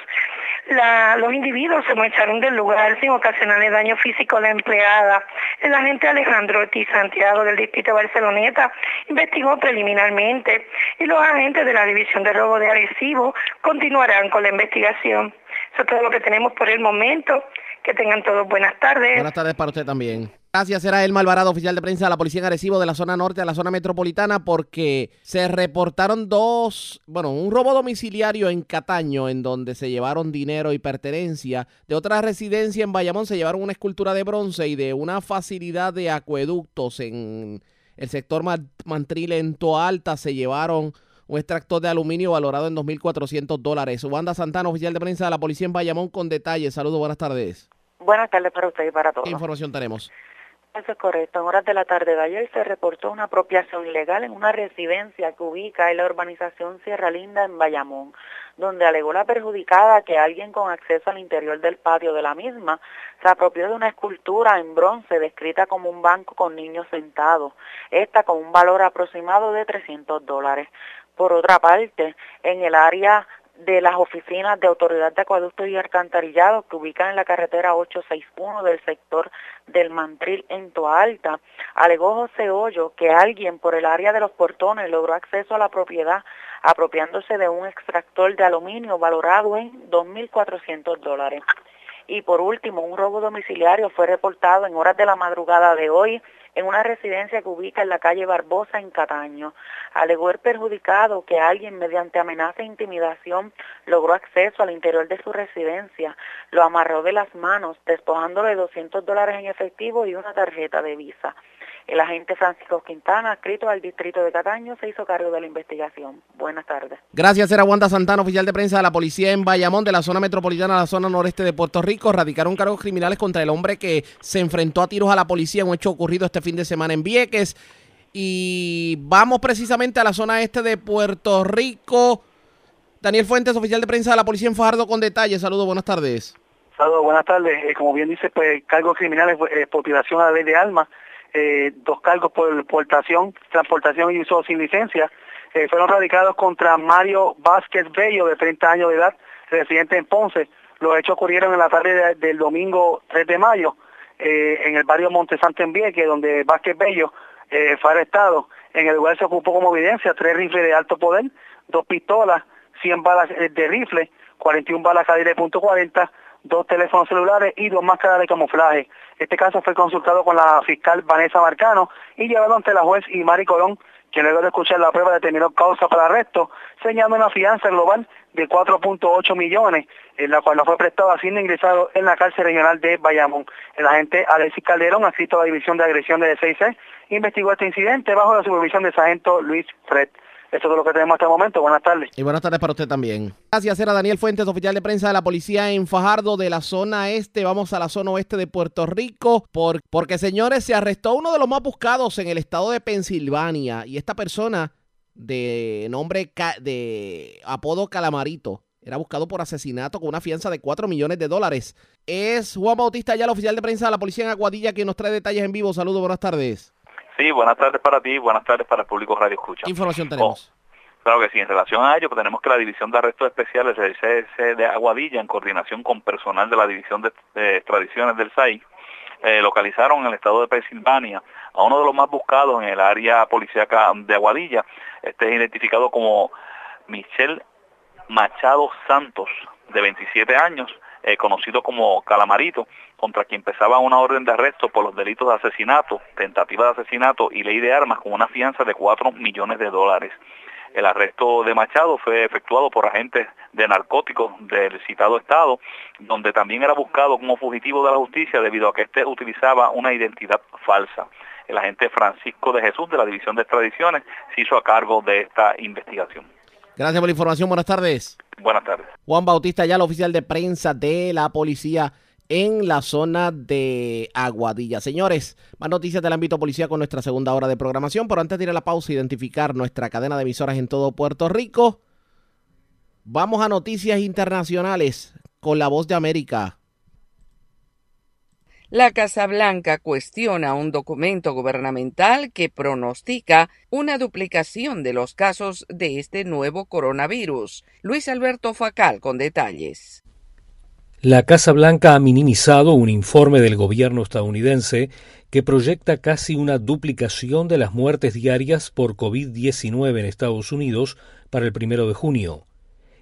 Los individuos se marcharon del lugar sin ocasionarle daño físico a la empleada. El agente Alejandro Ortiz Santiago del distrito de Barceloneta investigó preliminarmente y los agentes de la División de Robo de Arecibo continuarán con la investigación. Eso es todo lo que tenemos por el momento. Que tengan todos buenas tardes. Buenas tardes para usted también. Gracias, era el Malvarado, oficial de prensa de la Policía en Arecibo de la zona norte a la zona metropolitana porque se reportaron dos, bueno, un robo domiciliario en Cataño en donde se llevaron dinero y pertenencia. De otra residencia en Bayamón se llevaron una escultura de bronce y de una facilidad de acueductos en el sector Ma- Mantril en Toalta se llevaron un extractor de aluminio valorado en 2.400 dólares. Wanda Santana, oficial de prensa de la Policía en Bayamón con detalles. Saludos, buenas tardes. Buenas tardes para usted y para todos. ¿Qué información tenemos? Eso es correcto. En horas de la tarde de ayer se reportó una apropiación ilegal en una residencia que ubica en la urbanización Sierra Linda en Bayamón, donde alegó la perjudicada que alguien con acceso al interior del patio de la misma se apropió de una escultura en bronce descrita como un banco con niños sentados, esta con un valor aproximado de 300 dólares. Por otra parte, en el área de las oficinas de Autoridad de Acueductos y Alcantarillado que ubican en la carretera 861 del sector del Mantril en Toalta. Alegó José Hoyo que alguien por el área de los portones logró acceso a la propiedad apropiándose de un extractor de aluminio valorado en 2.400 dólares. Y por último, un robo domiciliario fue reportado en horas de la madrugada de hoy en una residencia que ubica en la calle Barbosa en Cataño. Alegó el perjudicado que alguien mediante amenaza e intimidación logró acceso al interior de su residencia, lo amarró de las manos, despojándole 200 dólares en efectivo y una tarjeta de visa. El agente Francisco Quintana, adscrito al distrito de Cataño, se hizo cargo de la investigación. Buenas tardes. Gracias, era Wanda Santana, oficial de prensa de la policía en Bayamón, de la zona metropolitana a la zona noreste de Puerto Rico. Radicaron cargos criminales contra el hombre que se enfrentó a tiros a la policía en un hecho ocurrido este fin de semana en Vieques. Y vamos precisamente a la zona este de Puerto Rico. Daniel Fuentes, oficial de prensa de la policía en Fajardo, con detalles. Saludos, buenas tardes. Saludos, buenas tardes. Eh, como bien dice, pues cargos criminales, eh, expropiación a la ley de armas, eh, dos cargos por portación, transportación y uso sin licencia, eh, fueron radicados contra Mario Vázquez Bello, de 30 años de edad, residente en Ponce. Los hechos ocurrieron en la tarde de- del domingo 3 de mayo, eh, en el barrio Montesanto en Vieques, donde Vázquez Bello fue arrestado. En el lugar se ocupó como evidencia tres rifles de alto poder, dos pistolas, 100 balas de rifle, 41 balas calibre .40, dos teléfonos celulares y dos máscaras de camuflaje. Este caso fue consultado con la fiscal Vanessa Marcano y llevado ante la juez Imari Colón, quien luego de escuchar la prueba determinó causa para arresto, señalando una fianza global de 4.8 millones, en la cual no fue prestada siendo ingresado en la cárcel regional de Bayamón. El agente Alexis Calderón, adscrito a la División de Agresión de 6C, investigó este incidente bajo la supervisión del sargento Luis Fred. Esto es lo que tenemos hasta el momento. Buenas tardes. Y buenas tardes para usted también. Gracias, era Daniel Fuentes, oficial de prensa de la policía en Fajardo de la zona este. Vamos a la zona oeste de Puerto Rico. Por, porque, señores, se arrestó uno de los más buscados en el estado de Pensilvania. Y esta persona de nombre de apodo Calamarito era buscado por asesinato con una fianza de 4 millones de dólares. Es Juan Bautista, ya el oficial de prensa de la policía en Aguadilla, quien nos trae detalles en vivo. Saludos, buenas tardes. Sí, buenas tardes para ti, buenas tardes para el público Radio Escucha. ¿Qué información tenemos? Claro que sí, en relación a ello, pues tenemos que la División de Arrestos Especiales del CS de Aguadilla, en coordinación con personal de la División de, de Extradiciones del SAI, eh, localizaron en el estado de Pensilvania a uno de los más buscados en el área policíaca de Aguadilla. Este es identificado como Michelle Machado Santos, de 27 años, eh, conocido como Calamarito, contra quien pesaba una orden de arresto por los delitos de asesinato, tentativa de asesinato y ley de armas con una fianza de 4 millones de dólares. El arresto de Machado fue efectuado por agentes de narcóticos del citado estado, donde también era buscado como fugitivo de la justicia debido a que éste utilizaba una identidad falsa. El agente Francisco de Jesús de la División de Extradiciones se hizo a cargo de esta investigación. Gracias por la información. Buenas tardes. Buenas tardes. Juan Bautista, ya el oficial de prensa de la policía en la zona de Aguadilla. Señores, más noticias del ámbito policía con nuestra segunda hora de programación, pero antes de ir a la pausa, identificar nuestra cadena de emisoras en todo Puerto Rico. Vamos a noticias internacionales con la voz de América. La Casa Blanca cuestiona un documento gubernamental que pronostica una duplicación de los casos de este nuevo coronavirus. Luis Alberto Facal con detalles. La Casa Blanca ha minimizado un informe del gobierno estadounidense que proyecta casi una duplicación de las muertes diarias por COVID-19 en Estados Unidos para el primero de junio.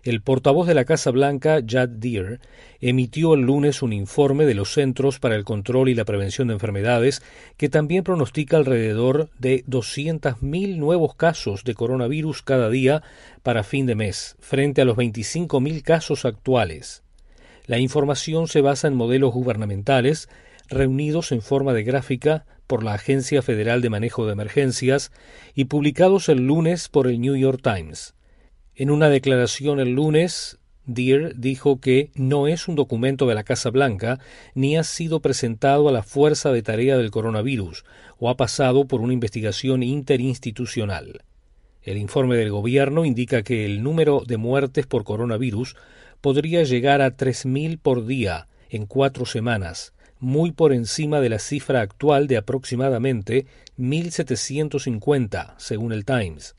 El portavoz de la Casa Blanca, Jad Deere, emitió el lunes un informe de los Centros para el Control y la Prevención de Enfermedades que también pronostica alrededor de 200.000 nuevos casos de coronavirus cada día para fin de mes, frente a los 25.000 casos actuales. La información se basa en modelos gubernamentales reunidos en forma de gráfica por la Agencia Federal de Manejo de Emergencias y publicados el lunes por el New York Times. En una declaración el lunes, Deere dijo que no es un documento de la Casa Blanca ni ha sido presentado a la Fuerza de Tarea del Coronavirus o ha pasado por una investigación interinstitucional. El informe del gobierno indica que el número de muertes por coronavirus podría llegar a 3.000 por día en cuatro semanas, muy por encima de la cifra actual de aproximadamente 1.750, según el Times.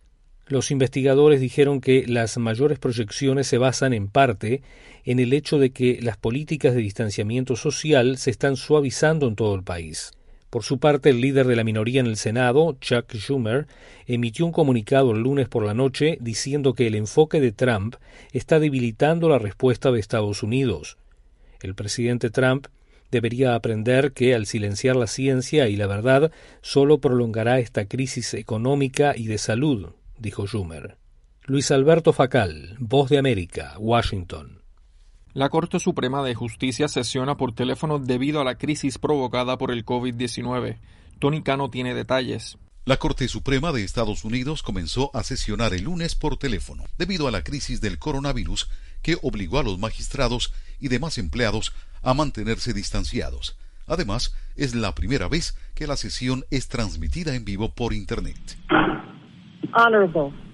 Los investigadores dijeron que las mayores proyecciones se basan en parte en el hecho de que las políticas de distanciamiento social se están suavizando en todo el país. Por su parte, el líder de la minoría en el Senado, Chuck Schumer, emitió un comunicado el lunes por la noche diciendo que el enfoque de Trump está debilitando la respuesta de Estados Unidos. El presidente Trump debería aprender que al silenciar la ciencia y la verdad solo prolongará esta crisis económica y de salud, dijo Schumer. Luis Alberto Facal, Voz de América, Washington. La Corte Suprema de Justicia sesiona por teléfono debido a la crisis provocada por el COVID-19. Tony Cano tiene detalles. La Corte Suprema de Estados Unidos comenzó a sesionar el lunes por teléfono debido a la crisis del coronavirus que obligó a los magistrados y demás empleados a mantenerse distanciados. Además, es la primera vez que la sesión es transmitida en vivo por Internet.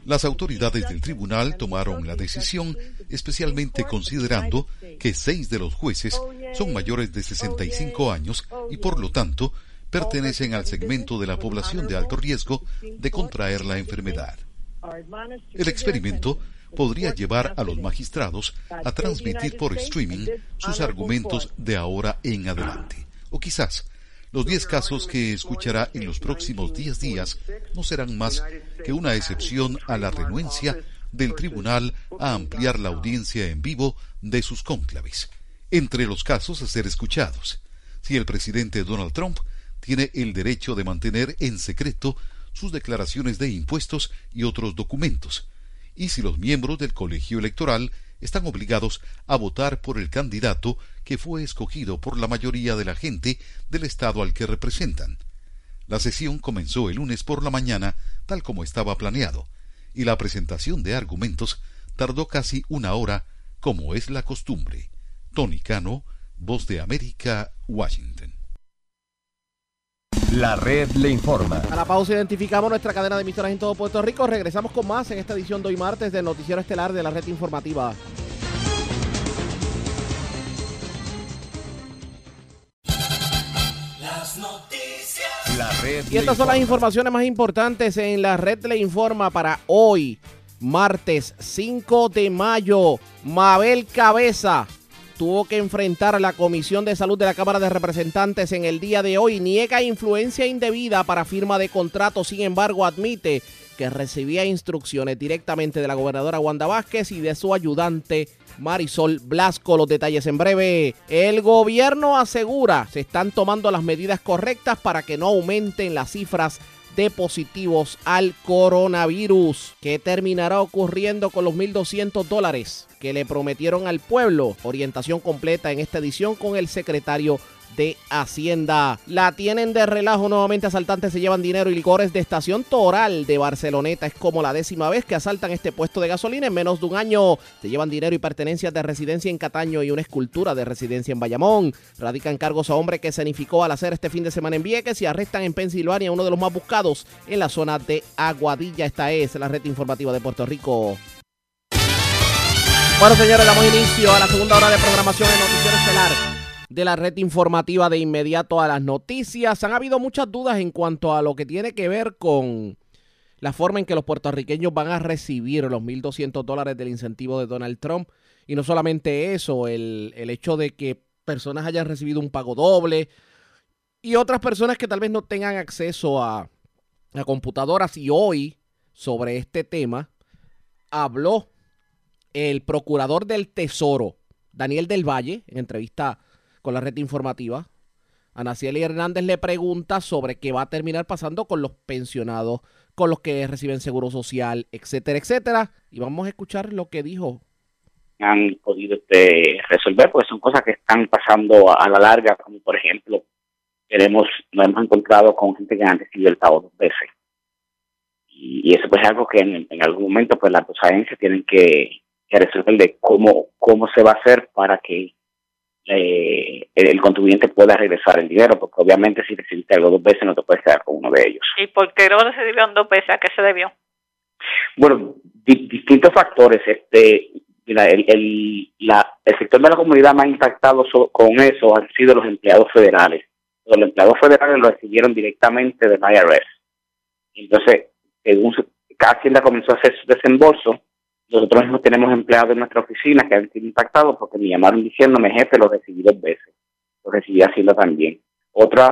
Las autoridades del tribunal tomaron la decisión especialmente considerando que seis de los jueces son mayores de 65 años y por lo tanto pertenecen al segmento de la población de alto riesgo de contraer la enfermedad. El experimento podría llevar a los magistrados a transmitir por streaming sus argumentos de ahora en adelante. O quizás los 10 casos que escuchará en los próximos 10 días no serán más que una excepción a la renuencia del tribunal a ampliar la audiencia en vivo de sus cónclaves. Entre los casos a ser escuchados, si el presidente Donald Trump tiene el derecho de mantener en secreto sus declaraciones de impuestos y otros documentos, y si los miembros del colegio electoral están obligados a votar por el candidato que fue escogido por la mayoría de la gente del estado al que representan. La sesión comenzó el lunes por la mañana, tal como estaba planeado, y la presentación de argumentos tardó casi una hora, como es la costumbre. Tony Cano, Voz de América, Washington. La red le informa. A la pausa identificamos nuestra cadena de emisoras en todo Puerto Rico. Regresamos con más en esta edición de hoy martes del Noticiero Estelar de la Red Informativa. Las noticias. La red Y estas son las informaciones más importantes en la red le informa para hoy, martes 5 de mayo. Mabel Cabeza tuvo que enfrentar a la Comisión de Salud de la Cámara de Representantes en el día de hoy. Niega influencia indebida para firma de contrato, sin embargo admite que recibía instrucciones directamente de la gobernadora Wanda Vázquez y de su ayudante Marisol Blasco. Los detalles en breve. El gobierno asegura se están tomando las medidas correctas para que no aumenten las cifras de positivos al coronavirus. ¿Qué terminará ocurriendo con los 1.200 dólares que le prometieron al pueblo? Orientación completa en esta edición con el secretario de Hacienda. La tienen de relajo nuevamente asaltantes se llevan dinero y licores de estación Toral de Barceloneta. Es como la décima vez que asaltan este puesto de gasolina en menos de un año. Se llevan dinero y pertenencias de residencia en Cataño y una escultura de residencia en Bayamón. Radican cargos a hombre que escenificó al hacer este fin de semana en Vieques y arrestan en Pensilvania uno de los más buscados en la zona de Aguadilla. Esta es la red informativa de Puerto Rico. Bueno, señores, damos inicio a la segunda hora de programación en Noticiero Estelar de la red informativa de inmediato a las noticias. Han habido muchas dudas en cuanto a lo que tiene que ver con la forma en que los puertorriqueños van a recibir los 1.200 dólares del incentivo de Donald Trump. Y no solamente eso, el, el hecho de que personas hayan recibido un pago doble y otras personas que tal vez no tengan acceso a, a computadoras. Y hoy, sobre este tema, habló el procurador del Tesoro, Daniel del Valle, en entrevista con la red informativa. Ana Cieli Hernández le pregunta sobre qué va a terminar pasando con los pensionados, con los que reciben seguro social, etcétera, etcétera. Y vamos a escuchar lo que dijo. Han podido este, resolver, porque son cosas que están pasando a, la larga, como por ejemplo, queremos, nos hemos encontrado con gente que han recibido el pago dos veces. Y, eso pues es algo que en, algún momento pues las dos agencias tienen que que resuelven de cómo, cómo se va a hacer para que eh, el contribuyente pueda regresar el dinero, porque obviamente si recibiste algo dos veces no te puedes quedar con uno de ellos. ¿Y por qué no recibieron dos veces? ¿A qué se debió? Bueno, di- distintos factores. Este, mira, el, el, la, el sector de la comunidad más impactado so- con eso han sido los empleados federales. Los empleados federales lo recibieron directamente del IRS. Entonces, según cada hacienda comenzó a hacer su desembolso, nosotros mismos tenemos empleados de nuestra oficina que han sido impactados porque me llamaron diciéndome, jefe, lo recibí dos veces. Lo recibí haciendo también. Otro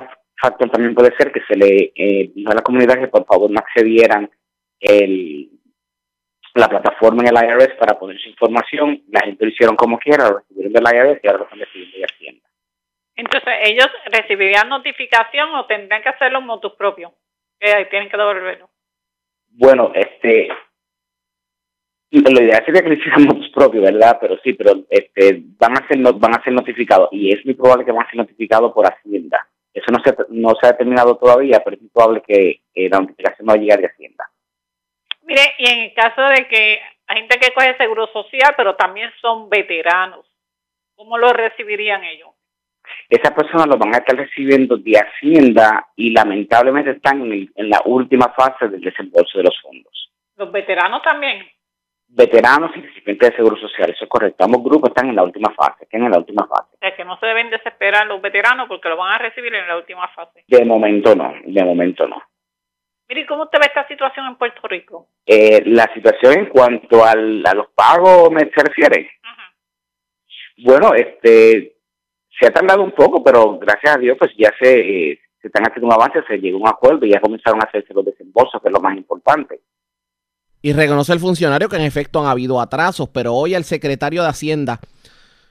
factor también puede ser que se le eh, dijo a la comunidad que por favor no accedieran el, la plataforma en el IRS para poner su información. La gente lo hicieron como quiera, lo recibieron del IRS y ahora lo están recibiendo de Hacienda. Entonces, ¿ellos recibirían notificación o tendrían que hacerlo en motus propio? Que ahí tienen que devolverlo. Bueno, este, lo ideal sería que lo hiciéramos [LAUGHS] propios, ¿verdad? Pero sí, pero este, van a ser no- van a ser notificados y es muy probable que van a ser notificados por Hacienda. Eso no se, no se ha determinado todavía, pero es muy probable que, que la notificación va a llegar de Hacienda. Mire, y en el caso de que hay gente que coge seguro social, pero también son veteranos, ¿cómo lo recibirían ellos? Esas personas lo van a estar recibiendo de Hacienda y lamentablemente están en, el- en la última fase del desembolso de los fondos. Los veteranos también. Veteranos y recipientes de seguro social, eso es correcto. Ambos grupos están en la última fase, están en la última fase. O sea, que no se deben desesperar los veteranos porque lo van a recibir en la última fase. De momento no, de momento no. Mire, ¿y ¿cómo usted ve esta situación en Puerto Rico? Eh, la situación en cuanto al, a los pagos me se refiere. Bueno, este se ha tardado un poco, pero gracias a Dios pues ya se, eh, se están haciendo un avance, se llegó a un acuerdo y ya comenzaron a hacerse los desembolsos, que es lo más importante. Y reconoce el funcionario que en efecto han habido atrasos, pero hoy el secretario de Hacienda,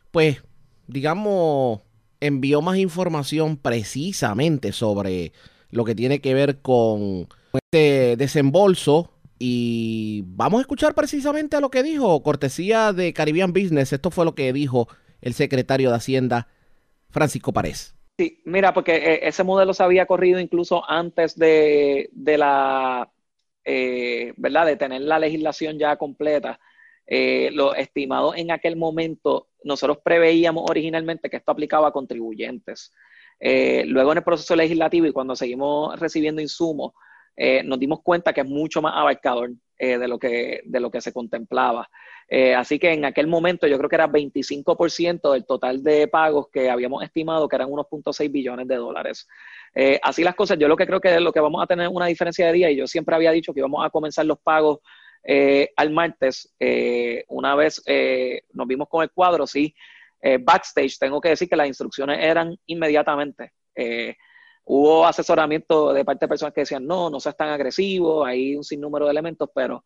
pues, digamos, envió más información precisamente sobre lo que tiene que ver con este desembolso. Y vamos a escuchar precisamente a lo que dijo, cortesía de Caribbean Business. Esto fue lo que dijo el secretario de Hacienda, Francisco Párez. Sí, mira, porque eh, ese modelo se había corrido incluso antes de, de la, eh, ¿verdad? De tener la legislación ya completa. Eh, lo estimado en aquel momento, nosotros preveíamos originalmente que esto aplicaba a contribuyentes. Eh, luego en el proceso legislativo y cuando seguimos recibiendo insumos, eh, nos dimos cuenta que es mucho más abarcador eh, de, lo que, de lo que se contemplaba. Eh, así que en aquel momento yo creo que era 25% del total de pagos que habíamos estimado, que eran 1.6 billones de dólares. Eh, así las cosas, yo lo que creo que es lo que vamos a tener una diferencia de día, y yo siempre había dicho que íbamos a comenzar los pagos al martes, una vez nos vimos con el cuadro, sí, backstage, tengo que decir que las instrucciones eran inmediatamente. Hubo asesoramiento de parte de personas que decían, no, no seas tan agresivo, hay un sinnúmero de elementos, pero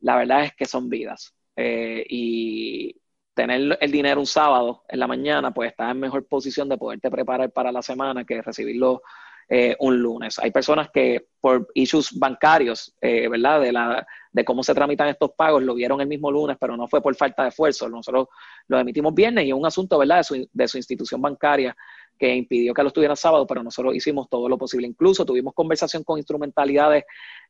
la verdad es que son vidas. Eh, y tener el dinero un sábado en la mañana, pues estás en mejor posición de poderte preparar para la semana que recibirlo eh, un lunes. Hay personas que por issues bancarios, eh, ¿verdad? De, la, de cómo se tramitan estos pagos, lo vieron el mismo lunes, pero no fue por falta de esfuerzo. Nosotros lo emitimos viernes y es un asunto, ¿verdad? De su, de su institución bancaria que impidió que lo estuvieran sábado, pero nosotros hicimos todo lo posible. Incluso tuvimos conversación con instrumentalidades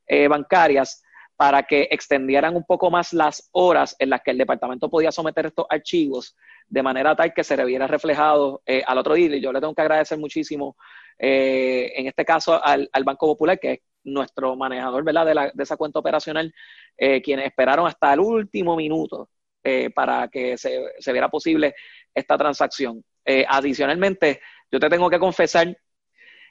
eh, bancarias para que extendieran un poco más las horas en las que el departamento podía someter estos archivos de manera tal que se viera reflejado eh, al otro día. Y yo le tengo que agradecer muchísimo, eh, en este caso, al, Banco Popular, que es nuestro manejador. De, la, de esa cuenta operacional, quienes esperaron hasta el último minuto para que se, se, viera posible esta transacción. Adicionalmente, yo te tengo que confesar,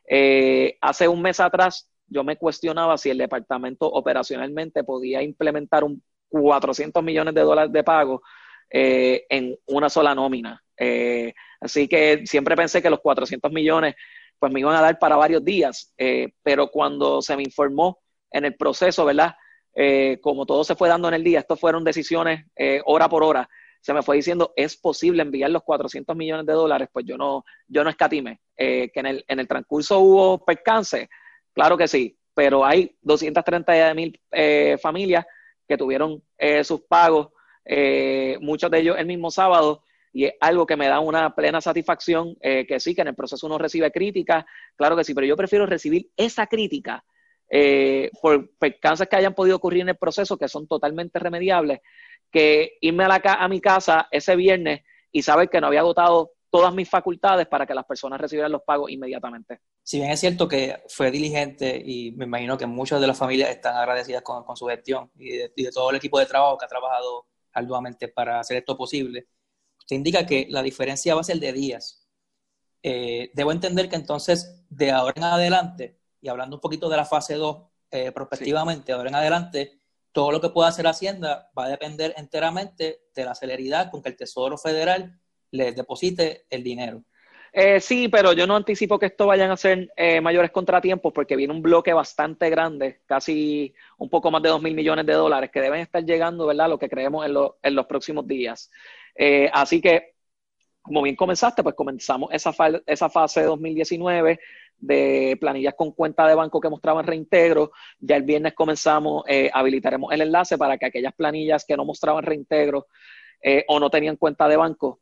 eh, hace un mes atrás yo me cuestionaba si el departamento operacionalmente podía implementar un 400 millones de dólares de pago eh, en una sola nómina. Eh, así que siempre pensé que los 400 millones pues me iban a dar para varios días, eh, pero cuando se me informó en el proceso, ¿verdad? Eh, como todo se fue dando en el día, esto fueron decisiones hora por hora, se me fue diciendo, es posible enviar los 400 millones de dólares, pues yo no, yo no escatimé. que en el, en el transcurso hubo percance, Claro que sí, pero hay 230 mil eh, familias que tuvieron eh, sus pagos, eh, muchos de ellos el mismo sábado, y es algo que me da una plena satisfacción, que sí, que en el proceso uno recibe crítica, claro que sí, pero yo prefiero recibir esa crítica eh, por percances que hayan podido ocurrir en el proceso, que son totalmente remediables, que irme a, la, a mi casa ese viernes y saber que no había agotado todas mis facultades para que las personas recibieran los pagos inmediatamente. Si bien es cierto que fue diligente y me imagino que muchas de las familias están agradecidas con, su gestión y de, todo el equipo de trabajo que ha trabajado arduamente para hacer esto posible, usted indica que la diferencia va a ser de días. Eh, debo entender que entonces, de ahora en adelante, y hablando un poquito de la fase 2, eh, prospectivamente, de ahora en adelante, todo lo que pueda hacer Hacienda va a depender enteramente de la celeridad con que el Tesoro Federal le deposite el dinero. Eh, sí, pero yo no anticipo que esto vayan a ser eh, mayores contratiempos porque viene un bloque bastante grande, casi un poco más de 2 mil millones de dólares que deben estar llegando, ¿verdad? Lo que creemos en, los próximos días. Eh, así que, como bien comenzaste, pues comenzamos esa, esa fase de 2019 de planillas con cuenta de banco que mostraban reintegro. Ya el viernes comenzamos, habilitaremos el enlace para que aquellas planillas que no mostraban reintegro o no tenían cuenta de banco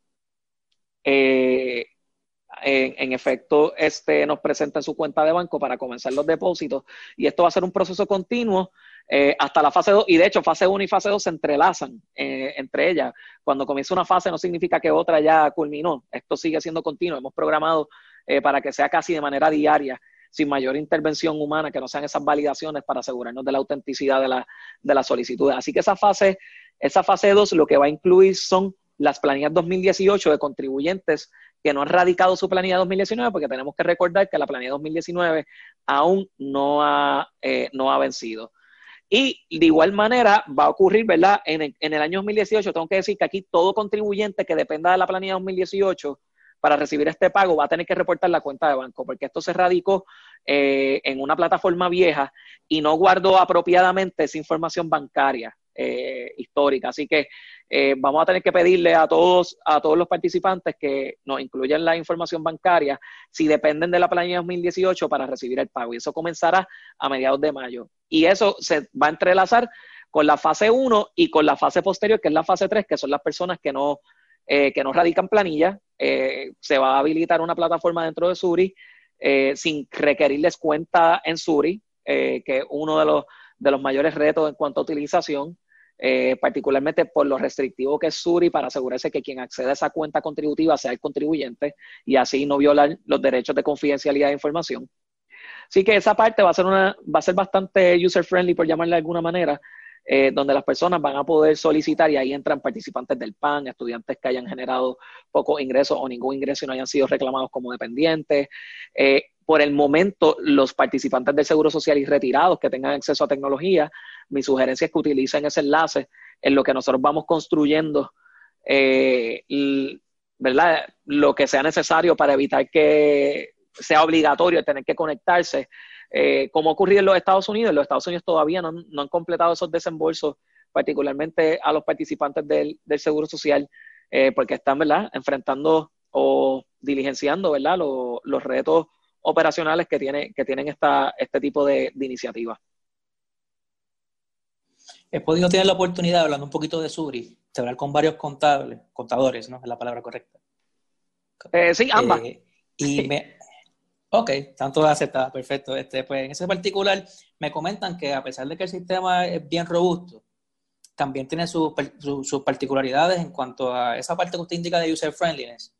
eh, en, efecto este, nos presenta su cuenta de banco para comenzar los depósitos y esto va a ser un proceso continuo eh, hasta la fase 2 y de hecho fase 1 y fase 2 se entrelazan eh, entre ellas. Cuando comienza una fase no significa que otra ya culminó, esto sigue siendo continuo, hemos programado para que sea casi de manera diaria sin mayor intervención humana, que no sean esas validaciones para asegurarnos de la autenticidad de la, de la solicitud. Así que esa fase, esa fase 2 lo que va a incluir son las planillas 2018 de contribuyentes que no han radicado su planilla 2019, porque tenemos que recordar que la planilla 2019 aún no ha, eh, no ha vencido. Y de igual manera va a ocurrir, ¿verdad? En el, en el, año 2018, tengo que decir que aquí todo contribuyente que dependa de la planilla 2018 para recibir este pago va a tener que reportar la cuenta de banco, porque esto se radicó eh, en una plataforma vieja y no guardó apropiadamente esa información bancaria eh, histórica. Así que eh, vamos a tener que pedirle a todos, a todos los participantes que nos incluyan la información bancaria si dependen de la planilla 2018 para recibir el pago. Y eso comenzará a mediados de mayo. Y eso se va a entrelazar con la fase 1 y con la fase posterior, que es la fase 3, que son las personas que no, eh, que no radican planilla. Eh, se va a habilitar una plataforma dentro de Suri sin requerirles cuenta en Suri, que es uno de los, de los mayores retos en cuanto a utilización. Eh, particularmente por lo restrictivo que es Suri para asegurarse que quien acceda a esa cuenta contributiva sea el contribuyente y así no violar los derechos de confidencialidad de información. Así que esa parte va a ser una, va a ser bastante user friendly por llamarle de alguna manera, eh, donde las personas van a poder solicitar y ahí entran participantes del PAN, estudiantes que hayan generado pocos ingresos o ningún ingreso y no hayan sido reclamados como dependientes. Eh, por el momento, los participantes del Seguro Social y retirados que tengan acceso a tecnología, mi sugerencia es que utilicen ese enlace en lo que nosotros vamos construyendo, eh, ¿verdad? Lo que sea necesario para evitar que sea obligatorio tener que conectarse. Eh, como ocurrió en los Estados Unidos, los Estados Unidos todavía no, han completado esos desembolsos, particularmente a los participantes del, Seguro Social, eh, porque están, ¿verdad?, enfrentando o diligenciando, ¿verdad?, los retos operacionales que, tiene, que tienen esta, este tipo de, iniciativas. He podido tener la oportunidad, hablando un poquito de Suri, de hablar con varios contables, contadores, ¿no? Es la palabra correcta. Eh, sí, ambas. Eh, y me, ok, tanto aceptada, perfecto. Este, pues en ese particular me comentan que a pesar de que el sistema es bien robusto, también tiene sus, particularidades en cuanto a esa parte que usted indica de user friendliness.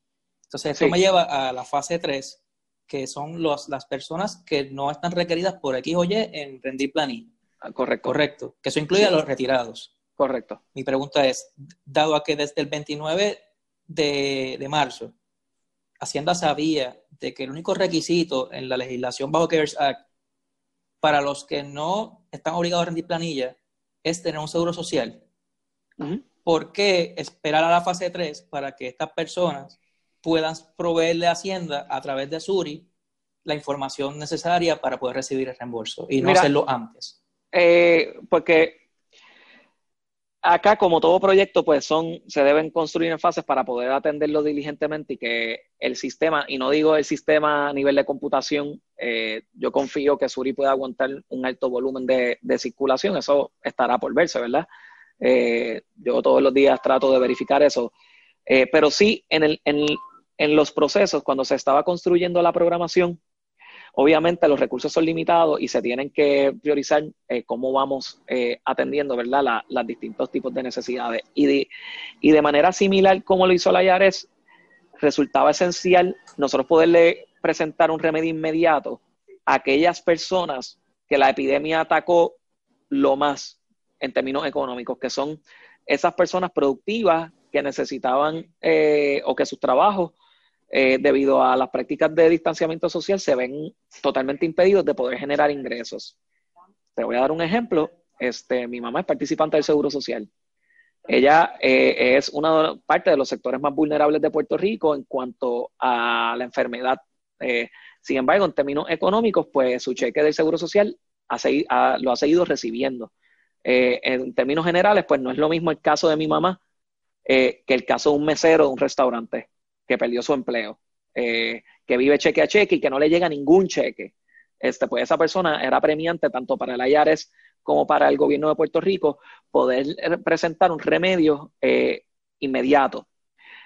Entonces, esto me lleva a la fase 3, que son los, las personas que no están requeridas por X o Y en rendir planilla. Ah, correcto. Correcto. Que eso incluye a los retirados. Correcto. Mi pregunta es, dado a que desde el 29 de, marzo, Hacienda sabía de que el único requisito en la legislación bajo CARES Act para los que no están obligados a rendir planilla es tener un seguro social. ¿Por qué esperar a la fase 3 para que estas personas puedan proveerle a Hacienda a través de Suri la información necesaria para poder recibir el reembolso y no hacerlo antes. Eh, porque acá, como todo proyecto, pues son, se deben construir en fases para poder atenderlo diligentemente y que el sistema, y no digo el sistema a nivel de computación, eh, yo confío que Suri pueda aguantar un alto volumen de, circulación, eso estará por verse, ¿verdad? Eh, yo todos los días trato de verificar eso. pero sí, en el, en, en los procesos, cuando se estaba construyendo la programación, obviamente los recursos son limitados y se tienen que priorizar eh, cómo vamos eh, atendiendo, ¿verdad?, los distintos tipos de necesidades. Y de, y de manera similar como lo hizo la IARES, resultaba esencial nosotros poderle presentar un remedio inmediato a aquellas personas que la epidemia atacó lo más en términos económicos, que son esas personas productivas que necesitaban eh, o que sus trabajos eh, debido a las prácticas de distanciamiento social, se ven totalmente impedidos de poder generar ingresos. Te voy a dar un ejemplo. Este, mi mamá es participante del Seguro Social. Ella eh, es una parte de los sectores más vulnerables de Puerto Rico en cuanto a la enfermedad. Eh, sin embargo, en términos económicos, pues su cheque del Seguro Social lo ha seguido recibiendo. en términos generales, pues no es lo mismo el caso de mi mamá que el caso de un mesero de un restaurante que perdió su empleo, eh, que vive cheque a cheque y que no le llega ningún cheque. Este, pues esa persona era premiante tanto para el IARES como para el gobierno de Puerto Rico poder presentar un remedio eh, inmediato.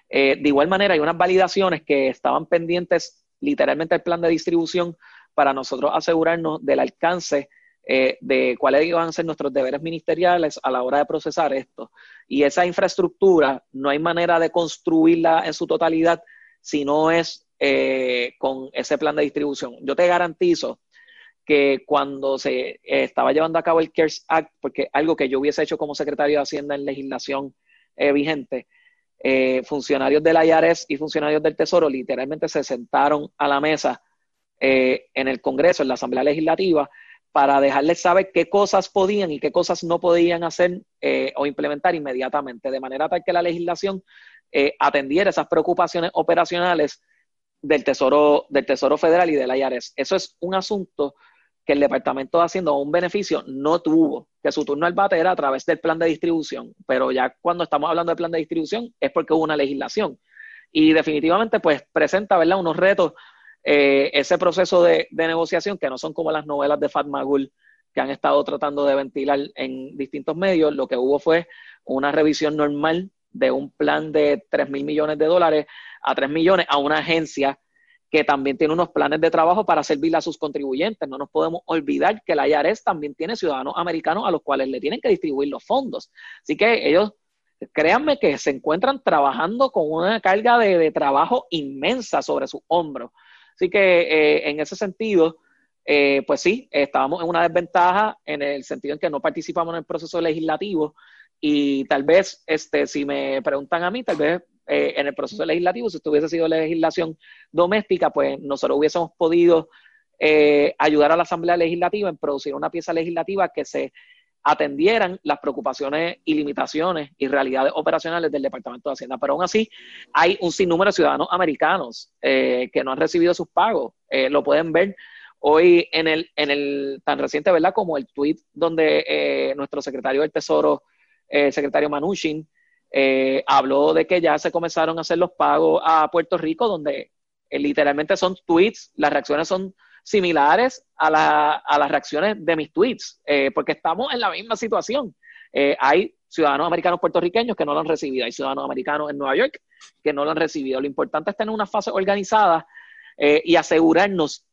Eh, de igual manera, hay unas validaciones que estaban pendientes literalmente del plan de distribución para nosotros asegurarnos del alcance de cuáles iban a ser nuestros deberes ministeriales a la hora de procesar esto. Y esa infraestructura no hay manera de construirla en su totalidad si no es eh, con ese plan de distribución. Yo te garantizo que cuando se estaba llevando a cabo el CARES Act, porque algo que yo hubiese hecho como secretario de Hacienda en legislación eh, vigente, eh, funcionarios del IRS y funcionarios del Tesoro literalmente se sentaron a la mesa en el Congreso, en la Asamblea Legislativa, para dejarles saber qué cosas podían y qué cosas no podían hacer eh, o implementar inmediatamente, de manera tal que la legislación eh, atendiera esas preocupaciones operacionales del Tesoro, del Tesoro Federal y del IRS. Eso es un asunto que el Departamento de Hacienda un beneficio no tuvo, que su turno al bate era a través del plan de distribución, pero ya cuando estamos hablando del plan de distribución es porque hubo una legislación. Y definitivamente pues presenta ¿verdad? unos retos eh, ese proceso de, negociación, que no son como las novelas de Fatma Gul que han estado tratando de ventilar en distintos medios, lo que hubo fue una revisión normal de un plan de 3 mil millones de dólares a 3 millones a una agencia que también tiene unos planes de trabajo para servir a sus contribuyentes. No nos podemos olvidar que la IARES también tiene ciudadanos americanos a los cuales le tienen que distribuir los fondos. Así que ellos, créanme que se encuentran trabajando con una carga de, de trabajo inmensa sobre sus hombros. Así que eh, en ese sentido, eh, pues sí, estábamos en una desventaja en el sentido en que no participamos en el proceso legislativo y tal vez, este, si me preguntan a mí, tal vez eh, en el proceso legislativo, si esto hubiese sido legislación doméstica, pues nosotros hubiésemos podido ayudar a la Asamblea Legislativa en producir una pieza legislativa que se atendieran las preocupaciones y limitaciones y realidades operacionales del Departamento de Hacienda. Pero aún así, hay un sinnúmero de ciudadanos americanos eh, que no han recibido sus pagos. Eh, lo pueden ver hoy en el, en el tan reciente, ¿verdad? Como el tweet donde eh, nuestro secretario del Tesoro, el secretario Manuchin, habló de que ya se comenzaron a hacer los pagos a Puerto Rico, donde literalmente son tweets, las reacciones son similares a, las reacciones de mis tweets, eh, porque estamos en la misma situación. Eh, hay ciudadanos americanos puertorriqueños que no lo han recibido, hay ciudadanos americanos en Nueva York que no lo han recibido. Lo importante es tener una fase organizada eh, y asegurarnos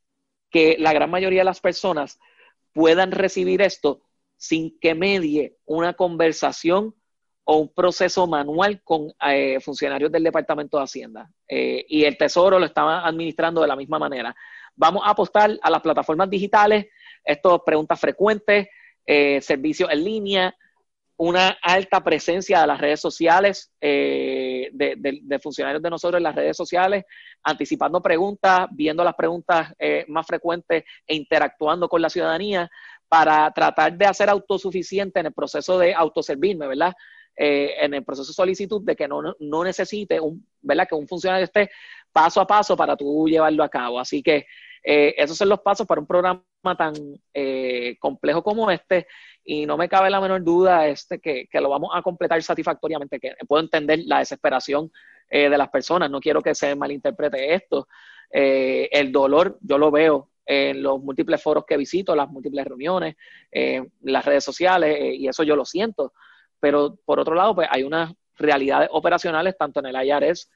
que la gran mayoría de las personas puedan recibir esto sin que medie una conversación o un proceso manual con funcionarios del Departamento de Hacienda. y el Tesoro lo estaba administrando de la misma manera. Vamos a apostar a las plataformas digitales, esto preguntas frecuentes, eh, servicios en línea, una alta presencia de las redes sociales, eh, de, funcionarios de nosotros en las redes sociales, anticipando preguntas, viendo las preguntas eh, más frecuentes e interactuando con la ciudadanía para tratar de hacer autosuficiente en el proceso de autoservirme, ¿verdad? En el proceso de solicitud de que no, no necesite un, ¿verdad? Que un funcionario esté paso a paso para tú llevarlo a cabo. Así que eh, esos son los pasos para un programa tan eh, complejo como este y no me cabe la menor duda este que, lo vamos a completar satisfactoriamente, que puedo entender la desesperación eh, de las personas, no quiero que se malinterprete esto. el dolor yo lo veo en los múltiples foros que visito, las múltiples reuniones, las redes sociales, y eso yo lo siento. Pero por otro lado, pues hay unas realidades operacionales tanto en el IRS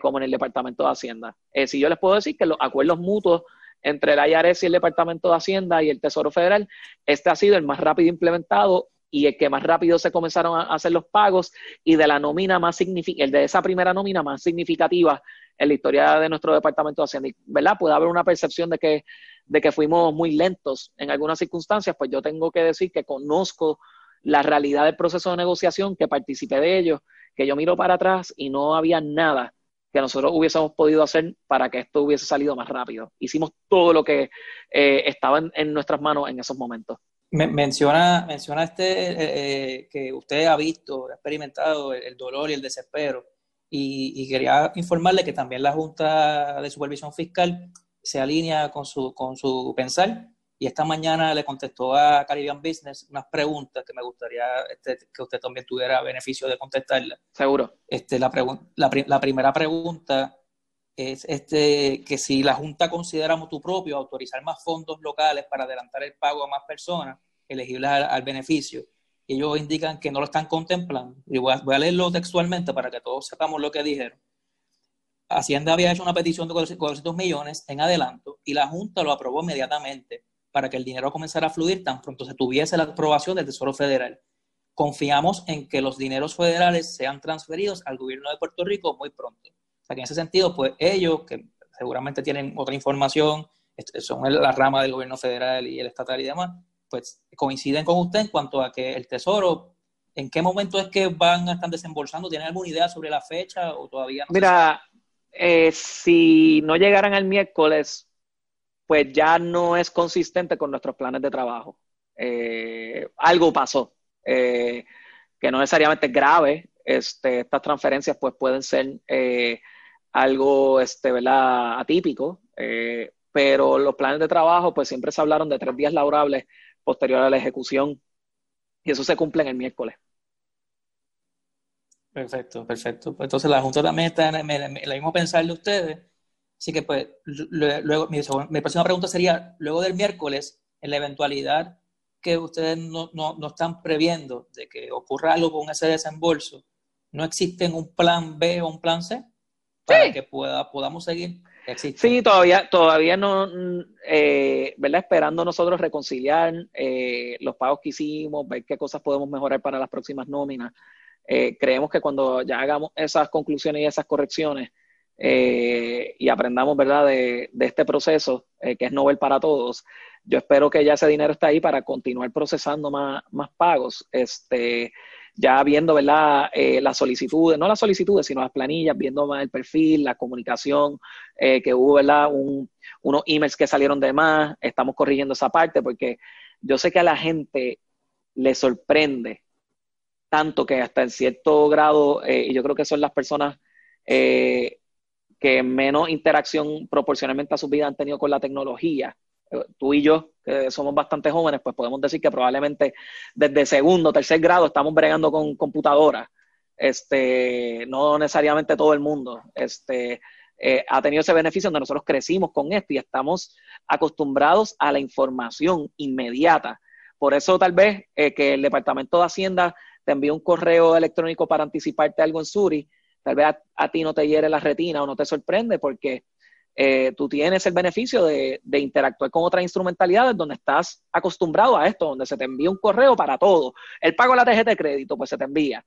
como en el Departamento de Hacienda. si yo les puedo decir que los acuerdos mutuos entre el IRS y el Departamento de Hacienda y el Tesoro Federal, este ha sido el más rápido implementado y el que más rápido se comenzaron a hacer los pagos y de la nómina más el de esa primera nómina más significativa en la historia de nuestro Departamento de Hacienda, ¿verdad? Puede haber una percepción de que, de que fuimos muy lentos en algunas circunstancias, pues yo tengo que decir que conozco la realidad del proceso de negociación, que participé de ello, que yo miro para atrás y no había nada que nosotros hubiésemos podido hacer para que esto hubiese salido más rápido. Hicimos todo lo que eh, estaba en, nuestras manos en esos momentos. menciona, menciona este eh, eh, que usted ha visto, ha experimentado el, dolor y el desespero. Y, y, quería informarle que también la Junta de Supervisión Fiscal se alinea con su, con su pensar y esta mañana le contestó a Caribbean Business unas preguntas que me gustaría este, que usted también tuviera beneficio de contestarlas. Seguro. Este, la, la, la, primera pregunta es este, que si la Junta considera tu propio autorizar más fondos locales para adelantar el pago a más personas elegibles al, beneficio. Ellos indican que no lo están contemplando. Y voy a, voy a leerlo textualmente para que todos sepamos lo que dijeron. Hacienda había hecho una petición de 400 millones en adelanto y la Junta lo aprobó inmediatamente para que el dinero comenzara a fluir tan pronto se tuviese la aprobación del Tesoro Federal. Confiamos en que los dineros federales sean transferidos al gobierno de Puerto Rico muy pronto. O sea que en ese sentido, pues ellos, que seguramente tienen otra información, son la rama del gobierno federal y el estatal y demás, pues coinciden con usted en cuanto a que el Tesoro, ¿en qué momento es que van a estar desembolsando? ¿Tienen alguna idea sobre la fecha o todavía no? Mira, eh, si no llegaran el miércoles, pues ya no es consistente con nuestros planes de trabajo. Eh, algo pasó, eh, que no necesariamente es grave. Este, estas transferencias pues pueden ser eh, algo este, ¿verdad? atípico, pero los planes de trabajo pues siempre se hablaron de tres días laborables posterior a la ejecución y eso se cumple en el miércoles. Perfecto, perfecto. Entonces la Junta también está en el, mismo pensar de ustedes Así que pues luego mi, mi, próxima pregunta sería, luego del miércoles, en la eventualidad que ustedes no, no, no están previendo de que ocurra algo con ese desembolso, ¿no existe un plan B o un plan C para que pueda, podamos seguir? Existe. Sí, todavía, todavía no, eh, ¿verdad? Esperando nosotros reconciliar eh, los pagos que hicimos, ver qué cosas podemos mejorar para las próximas nóminas. Eh, creemos que cuando ya hagamos esas conclusiones y esas correcciones, eh, y aprendamos, ¿verdad?, de, este proceso eh, que es Nobel para todos. Yo espero que ya ese dinero esté ahí para continuar procesando más, más pagos. Este, ya viendo, ¿verdad?, eh, las solicitudes, no las solicitudes, sino las planillas, viendo más el perfil, la comunicación, que hubo, ¿verdad?, unos emails que salieron de más, estamos corrigiendo esa parte porque yo sé que a la gente le sorprende tanto que hasta en cierto grado, y yo creo que son las personas eh, que menos interacción proporcionalmente a su vida han tenido con la tecnología. Eh, tú y yo, que somos bastante jóvenes, pues podemos decir que probablemente desde segundo, tercer grado estamos bregando con computadoras. Este, no necesariamente todo el mundo. Este, eh, ha tenido ese beneficio donde nosotros crecimos con esto y estamos acostumbrados a la información inmediata. Por eso tal vez eh, que el Departamento de Hacienda te envíe un correo electrónico para anticiparte algo en Suri, tal vez a, ti no te hiere la retina o no te sorprende porque eh, tú tienes el beneficio de, interactuar con otras instrumentalidades donde estás acostumbrado a esto, donde se te envía un correo para todo. El pago de la tarjeta de crédito, pues se te envía.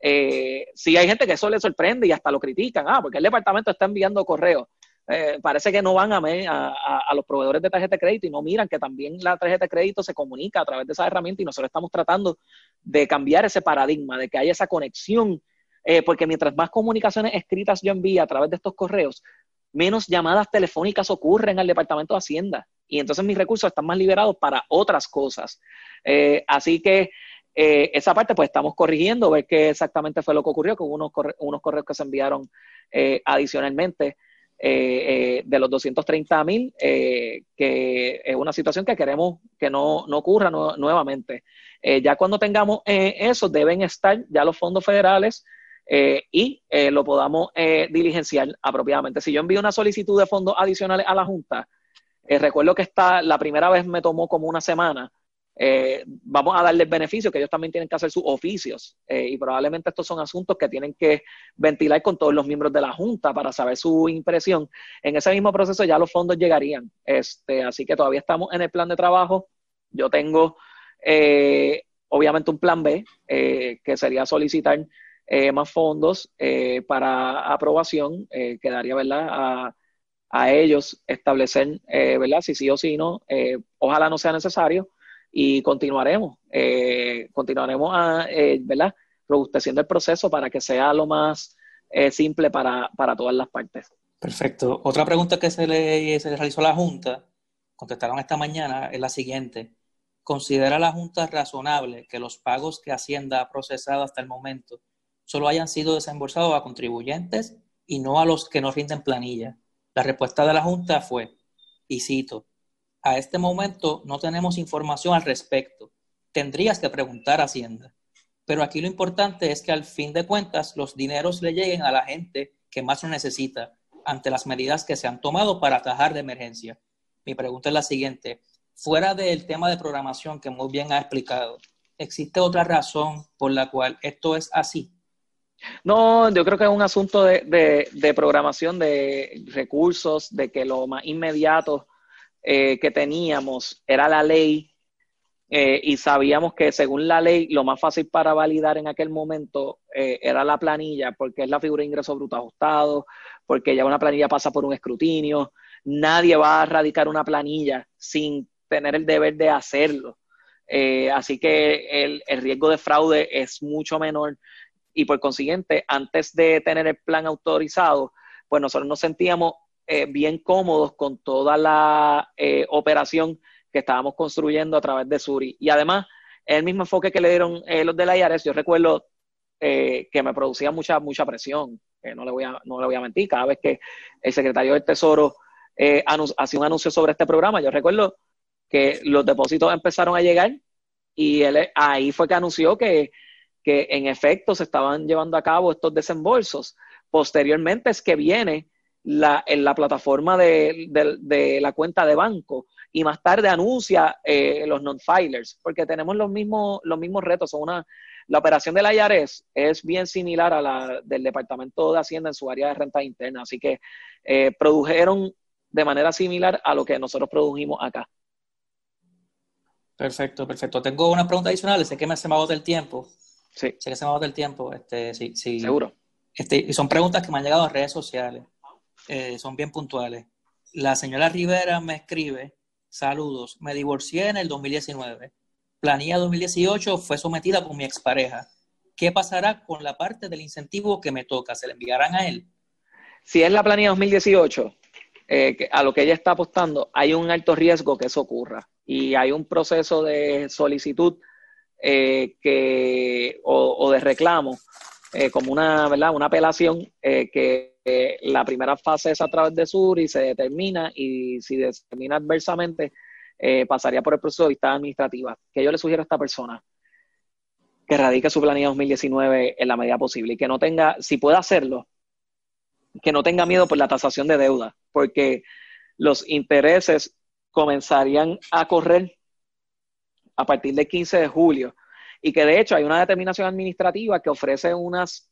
Eh, sí hay gente que eso le sorprende y hasta lo critican, ah, porque el departamento está enviando correos. Eh, parece que no van a, a, a, los proveedores de tarjeta de crédito y no miran que también la tarjeta de crédito se comunica a través de esa herramienta y nosotros estamos tratando de cambiar ese paradigma, de que haya esa conexión eh, porque mientras más comunicaciones escritas yo envío a través de estos correos, menos llamadas telefónicas ocurren al Departamento de Hacienda. Y entonces mis recursos están más liberados para otras cosas. Eh, así que eh, esa parte pues estamos corrigiendo, ver qué exactamente fue lo que ocurrió con unos, unos correos que se enviaron adicionalmente. de los 230 mil, que es una situación que queremos que no, no ocurra nuevamente. ya cuando tengamos eso, deben estar ya los fondos federales eh, y eh, lo podamos eh, diligenciar apropiadamente. Si yo envío una solicitud de fondos adicionales a la Junta, recuerdo que esta, la primera vez me tomó como una semana vamos a darles beneficio, que ellos también tienen que hacer sus oficios y probablemente estos son asuntos que tienen que ventilar con todos los miembros de la Junta para saber su impresión. En ese mismo proceso ya los fondos llegarían, este, así que todavía estamos en el plan de trabajo. Yo tengo obviamente un plan B, que sería solicitar más fondos para aprobación, quedaría ¿verdad? A, a ellos establecer, ¿verdad? Si sí o si no, ojalá no sea necesario, y continuaremos, eh, continuaremos a, eh, ¿verdad? robusteciendo el proceso para que sea lo más eh, simple para, para, todas las partes. Perfecto. Otra pregunta que se le, se le realizó a la Junta, contestaron esta mañana, es la siguiente. ¿Considera la Junta razonable que los pagos que Hacienda ha procesado hasta el momento solo hayan sido desembolsados a contribuyentes y no a los que no rinden planilla? La respuesta de la Junta fue, y cito, a este momento no tenemos información al respecto. Tendrías que preguntar a Hacienda. Pero aquí lo importante es que al fin de cuentas los dineros le lleguen a la gente que más lo necesita ante las medidas que se han tomado para atajar de emergencia. Mi pregunta es la siguiente. Fuera del tema de programación que muy bien ha explicado, ¿existe otra razón por la cual esto es así? No, yo creo que es un asunto de, de programación, de recursos, de que lo más inmediato eh, que teníamos era la ley eh, y sabíamos que según la ley lo más fácil para validar en aquel momento eh, era la planilla porque es la figura de ingreso bruto ajustado, porque ya una planilla pasa por un escrutinio, nadie va a radicar una planilla sin tener el deber de hacerlo. así que el, el riesgo de fraude es mucho menor y por consiguiente, antes de tener el plan autorizado, pues nosotros nos sentíamos eh, bien cómodos con toda la eh, operación que estábamos construyendo a través de Suri. Y además, el mismo enfoque que le dieron eh, los de la IARES, yo recuerdo que me producía mucha, mucha presión, no, le voy a, no le voy a mentir, cada vez que el secretario del Tesoro hacía un anuncio sobre este programa, yo recuerdo que los depósitos empezaron a llegar y él ahí fue que anunció que, que en efecto se estaban llevando a cabo estos desembolsos. Posteriormente es que viene la, en la plataforma de, la cuenta de banco y más tarde anuncia eh, los non-filers, porque tenemos los mismos, los mismos retos. Una, la operación de la IARES es bien similar a la del Departamento de Hacienda en su área de renta interna, así que eh, produjeron de manera similar a lo que nosotros produjimos acá. Perfecto, perfecto. Tengo una pregunta adicional, sé que me se me agota el tiempo. Sí. Sé que se me agota el tiempo, este, sí, sí. Seguro. Este, y son preguntas que me han llegado a redes sociales. Eh, son bien puntuales. La señora Rivera me escribe, saludos, me divorcié en el 2019. Planilla 2018 fue sometida por mi expareja. ¿Qué pasará con la parte del incentivo que me toca? ¿Se le enviarán a él? Si es la planilla 2018, eh, a lo que ella está apostando, hay un alto riesgo que eso ocurra. Y hay un proceso de solicitud eh, que, o, de reclamo, como una, ¿verdad? una apelación que la primera fase es a través de Sur y se determina y si determina adversamente eh, pasaría por el proceso de vista administrativa. Que yo le sugiero a esta persona que radique su planilla 2019 en la medida posible y que no tenga, si puede hacerlo, que no tenga miedo por la tasación de deuda, porque los intereses comenzarían a correr a partir del 15 de julio y que de hecho hay una determinación administrativa que ofrece unas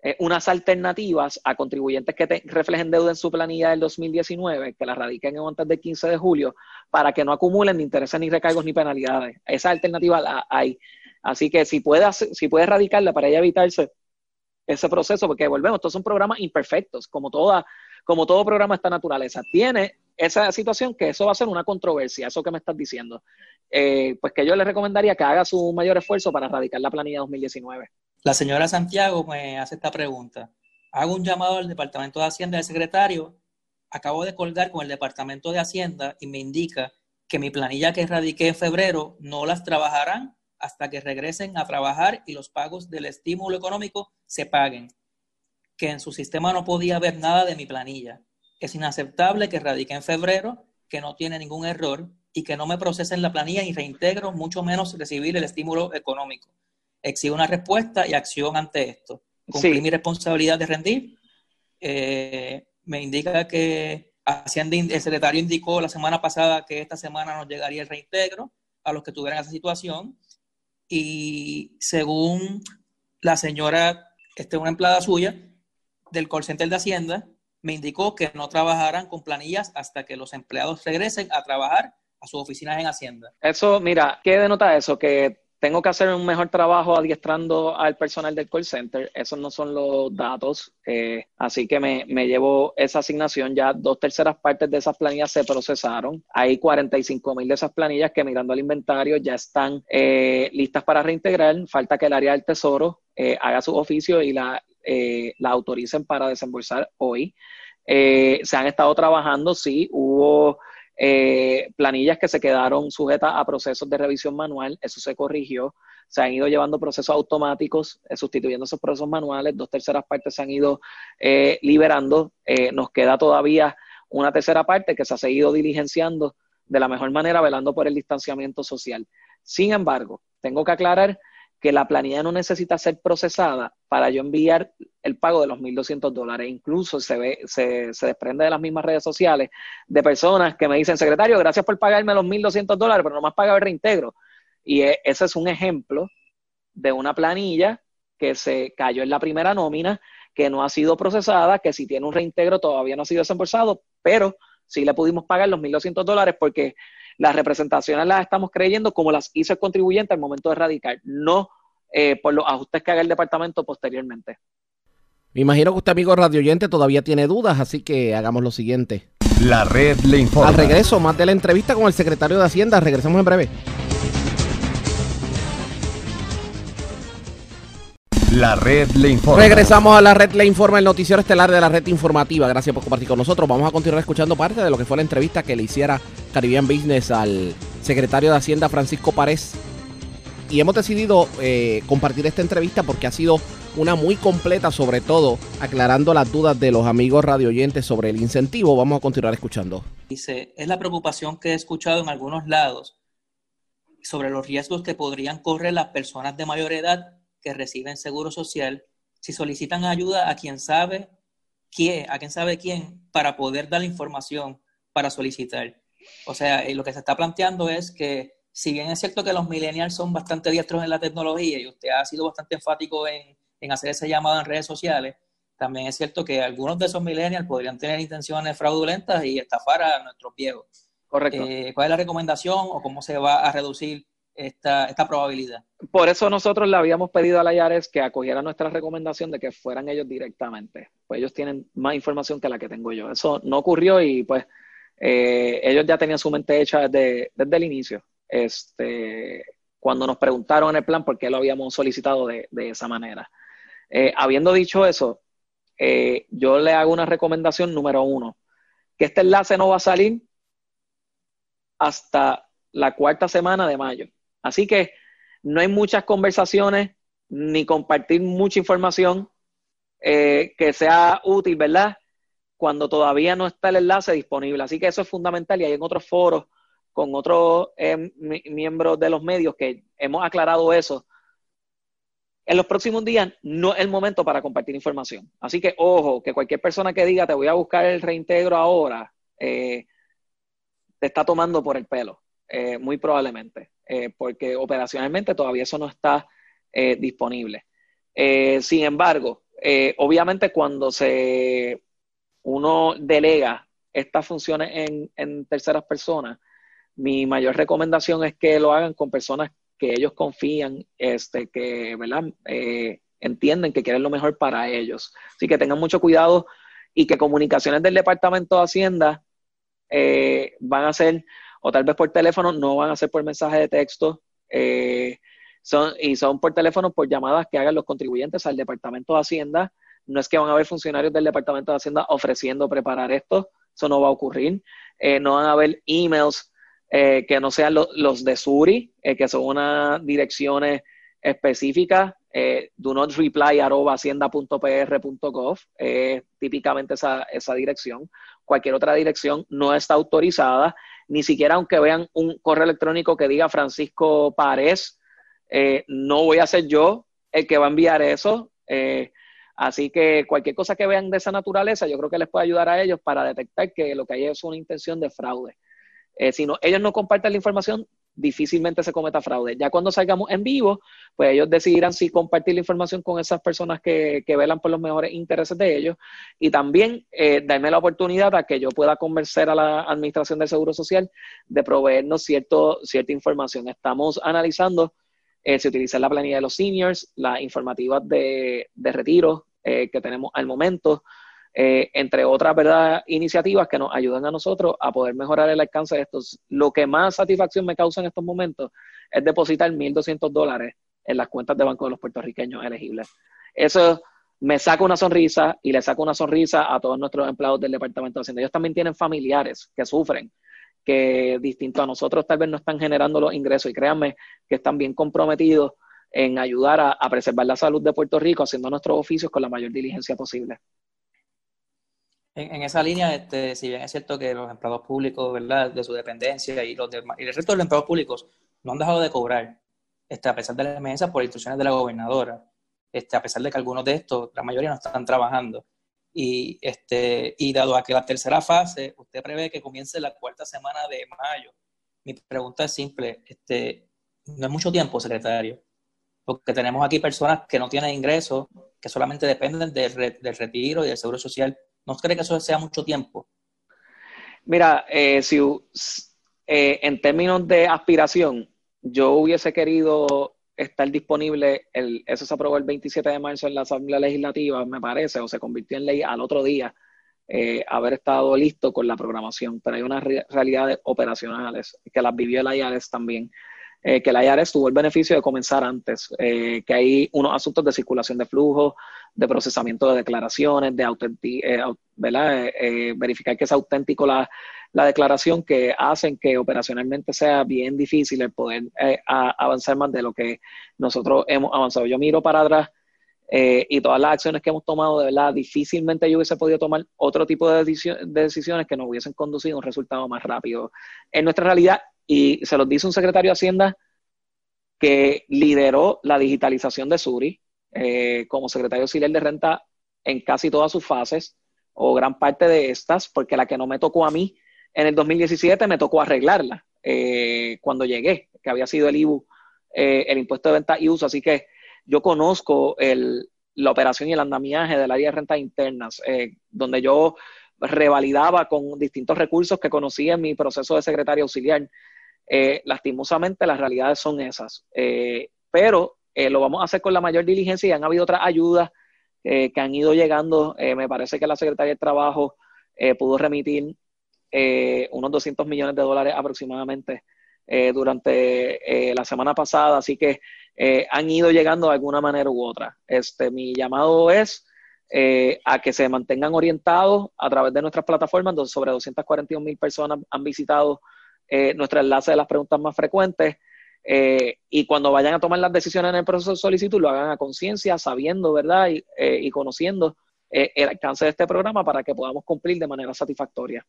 eh, unas alternativas a contribuyentes que reflejen deuda en su planilla del 2019, que la radiquen antes del 15 de julio, para que no acumulen ni intereses, ni recargos, ni penalidades. Esa alternativa la hay. Así que si puede, si puede radicarla para ella evitarse ese proceso, porque volvemos, estos son programas imperfectos, como, toda, como todo programa de esta naturaleza. Tiene esa situación que eso va a ser una controversia, eso que me estás diciendo. Eh, pues que yo le recomendaría que haga su mayor esfuerzo para radicar la planilla 2019. La señora Santiago me hace esta pregunta. Hago un llamado al Departamento de Hacienda del secretario. Acabo de colgar con el Departamento de Hacienda y me indica que mi planilla que radiqué en febrero no las trabajarán hasta que regresen a trabajar y los pagos del estímulo económico se paguen. Que en su sistema no podía ver nada de mi planilla. Es inaceptable que radique en febrero, que no tiene ningún error y que no me procesen la planilla y reintegro, mucho menos recibir el estímulo económico exijo una respuesta y acción ante esto. Cumplí mi responsabilidad de rendir. Eh, me indica que Hacienda, el secretario indicó la semana pasada que esta semana nos llegaría el reintegro. a los que tuvieran esa situación y según la señora, este, una empleada suya del call center de Hacienda, me indicó que no trabajaran con planillas hasta que los empleados regresen a trabajar a sus oficinas en Hacienda. Eso, mira, ¿qué denota eso? Que tengo que hacer un mejor trabajo adiestrando al personal del call center. Esos no son los datos. Eh, así que me, me, llevo esa asignación. Ya dos terceras partes de esas planillas se procesaron. Hay 45 mil de esas planillas que mirando al inventario ya están eh, listas para reintegrar. Falta que el área del tesoro eh, haga su oficio y la, eh, la autoricen para desembolsar hoy. Eh, se han estado trabajando, sí, hubo eh, planillas que se quedaron sujetas a procesos de revisión manual, eso se corrigió, se han ido llevando procesos automáticos, sustituyendo esos procesos manuales, dos terceras partes se han ido liberando, nos queda todavía una tercera parte que se ha seguido diligenciando de la mejor manera, velando por el distanciamiento social. Sin embargo, tengo que aclarar que la planilla no necesita ser procesada para yo enviar el pago de los 1.200 dólares. Incluso se, ve, se, se, desprende de las mismas redes sociales de personas que me dicen, secretario, gracias por pagarme los 1.200 dólares, pero nomás paga el reintegro. Y e, ese es un ejemplo de una planilla que se cayó en la primera nómina, que no ha sido procesada, que si tiene un reintegro todavía no ha sido desembolsado, pero sí le pudimos pagar los 1.200 dólares porque las representaciones las estamos creyendo como las hizo el contribuyente al momento de radicar, no eh, por los ajustes que haga el departamento posteriormente. Me imagino que usted, amigo radioyente, todavía tiene dudas, así que hagamos lo siguiente. La red le informa. Al regreso, más de la entrevista con el secretario de Hacienda. Regresamos en breve. La red le informa. Regresamos a la red le informa, el noticiero estelar de la red informativa. Gracias por compartir con nosotros. Vamos a continuar escuchando parte de lo que fue la entrevista que le hiciera Caribbean Business al secretario de Hacienda Francisco Párez. Y hemos decidido eh, compartir esta entrevista porque ha sido una muy completa, sobre todo aclarando las dudas de los amigos radioyentes sobre el incentivo. Vamos a continuar escuchando. Dice, es la preocupación que he escuchado en algunos lados sobre los riesgos que podrían correr las personas de mayor edad que reciben seguro social si solicitan ayuda a quien sabe quién, a quien sabe quién, para poder dar la información para solicitar. O sea, eh, lo que se está planteando es que, si bien es cierto que los millennials son bastante diestros en la tecnología y usted ha sido bastante enfático en, en hacer ese llamado en redes sociales, también es cierto que algunos de esos millennials podrían tener intenciones fraudulentas y estafar a nuestros viejos. Correcto. Eh, ¿Cuál es la recomendación o cómo se va a reducir esta, esta probabilidad? Por eso nosotros le habíamos pedido a la IARES que acogiera nuestra recomendación de que fueran ellos directamente. Pues ellos tienen más información que la que tengo yo. Eso no ocurrió y pues eh, ellos ya tenían su mente hecha desde, desde el inicio. Este, cuando nos preguntaron en el plan por qué lo habíamos solicitado de, de esa manera. Eh, habiendo dicho eso, eh, yo le hago una recomendación número uno, que este enlace no va a salir hasta la cuarta semana de mayo. Así que no hay muchas conversaciones ni compartir mucha información eh, que sea útil, ¿verdad? Cuando todavía no está el enlace disponible. Así que eso es fundamental y hay en otros foros con otros eh, miembros de los medios que hemos aclarado eso. En los próximos días no es el momento para compartir información. Así que, ojo, que cualquier persona que diga te voy a buscar el reintegro ahora, eh, te está tomando por el pelo, muy probablemente, eh, porque operacionalmente todavía eso no está eh, disponible. Eh, sin embargo, obviamente cuando se uno delega estas funciones en, terceras personas, mi mayor recomendación es que lo hagan con personas que ellos confían, este, que ¿verdad? Entienden que quieren lo mejor para ellos. Así que tengan mucho cuidado y que comunicaciones del Departamento de Hacienda van a ser, o tal vez por teléfono, no van a ser por mensaje de texto, eh, son, y son por teléfono, por llamadas que hagan los contribuyentes al Departamento de Hacienda. No es que van a haber funcionarios del Departamento de Hacienda ofreciendo preparar esto, eso no va a ocurrir. Eh, no van a haber emails eh, que no sean lo, los de Suri, que son unas direcciones específicas. Do not reply arroba hacienda.pr.gov, típicamente esa, esa dirección. Cualquier otra dirección no está autorizada, ni siquiera aunque vean un correo electrónico que diga Francisco Párez, eh, no voy a ser yo el que va a enviar eso. Eh, así que cualquier cosa que vean de esa naturaleza, yo creo que les puede ayudar a ellos para detectar que lo que hay es una intención de fraude. Eh, si no, ellos no comparten la información, difícilmente se cometa fraude. Ya cuando salgamos en vivo, pues ellos decidirán si compartir la información con esas personas que, que velan por los mejores intereses de ellos y también eh, darme la oportunidad a que yo pueda convencer a la Administración del Seguro Social de proveernos cierto, cierta información. Estamos analizando eh, si utilizar la planilla de los seniors, las informativas de, de retiro eh, que tenemos al momento, eh, entre otras ¿verdad? iniciativas que nos ayudan a nosotros a poder mejorar el alcance de estos. Lo que más satisfacción me causa en estos momentos es depositar 1.200 dólares en las cuentas de banco de los puertorriqueños elegibles. Eso me saca una sonrisa y le saca una sonrisa a todos nuestros empleados del Departamento de Hacienda. Ellos también tienen familiares que sufren, que distinto a nosotros tal vez no están generando los ingresos y créanme que están bien comprometidos en ayudar a, a preservar la salud de Puerto Rico haciendo nuestros oficios con la mayor diligencia posible. En, esa línea, este, si bien es cierto que los empleados públicos, ¿verdad?, de su dependencia y, los y el resto de los empleados públicos no han dejado de cobrar, este, a pesar de las emergencias por instrucciones de la gobernadora, este, a pesar de que algunos de estos, la mayoría no están trabajando. Y, este, y dado a que la tercera fase, usted prevé que comience la cuarta semana de mayo, mi pregunta es simple, este, no es mucho tiempo, secretario, porque tenemos aquí personas que no tienen ingresos, que solamente dependen del, del retiro y del seguro social ¿No cree que eso sea mucho tiempo? Mira, eh, si, eh, en términos de aspiración, yo hubiese querido estar disponible, el, eso se aprobó el 27 de marzo en la Asamblea Legislativa, me parece, o se convirtió en ley al otro día, eh, haber estado listo con la programación, pero hay unas realidades operacionales que las vivió el IARES también. Eh, que la IARES tuvo el beneficio de comenzar antes, eh, que hay unos asuntos de circulación de flujo, de procesamiento de declaraciones, de eh, verificar que es auténtico la, declaración, que hacen que operacionalmente sea bien difícil el poder avanzar más de lo que nosotros hemos avanzado. Yo miro para atrás y todas las acciones que hemos tomado, de verdad, difícilmente yo hubiese podido tomar otro tipo de decisiones que nos hubiesen conducido a un resultado más rápido. En nuestra realidad, y se los dice un secretario de Hacienda que lideró la digitalización de Suri eh, como secretario auxiliar de renta en casi todas sus fases o gran parte de estas, porque la que no me tocó a mí en el 2017 me tocó arreglarla eh, cuando llegué, que había sido el IBU, eh, el impuesto de venta y uso. Así que yo conozco el, la operación y el andamiaje del área de rentas internas, donde yo revalidaba con distintos recursos que conocí en mi proceso de secretario auxiliar lastimosamente las realidades son esas. Pero eh, lo vamos a hacer con la mayor diligencia y han habido otras ayudas que han ido llegando. me parece que la Secretaría de Trabajo pudo remitir unos 200 millones de dólares aproximadamente durante la semana pasada, así que han ido llegando de alguna manera u otra. Este, mi llamado es a que se mantengan orientados a través de nuestras plataformas, donde sobre 241 mil personas han visitado eh, nuestro enlace de las preguntas más frecuentes. Eh, y cuando vayan a tomar las decisiones en el proceso de solicitud, lo hagan a conciencia, sabiendo, ¿verdad? Y, eh, conociendo el alcance de este programa para que podamos cumplir de manera satisfactoria.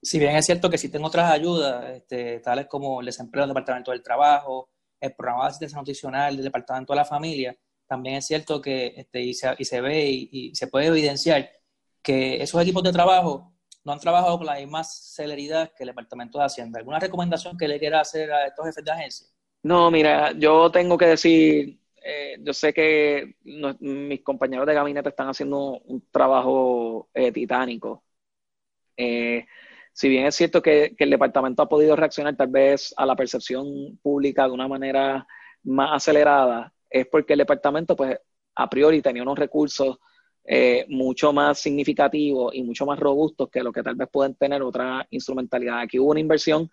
Si bien es cierto que existen otras ayudas, este, tales como el desempleo del Departamento del Trabajo, el programa de asistencia nutricional del Departamento de la Familia, también es cierto que este, y, se, y se ve y, se puede evidenciar que esos equipos de trabajo no han trabajado con la misma celeridad que el Departamento de Hacienda. ¿Alguna recomendación que le quiera hacer a estos jefes de agencia? No, mira, yo tengo que decir, eh, yo sé que mis compañeros de gabinete están haciendo un trabajo eh, titánico. Eh, si bien es cierto que, que, el departamento ha podido reaccionar tal vez a la percepción pública de una manera más acelerada, es porque el departamento, pues, a priori tenía unos recursos eh, mucho más significativos y mucho más robustos que lo que tal vez pueden tener otra instrumentalidad. Aquí hubo una inversión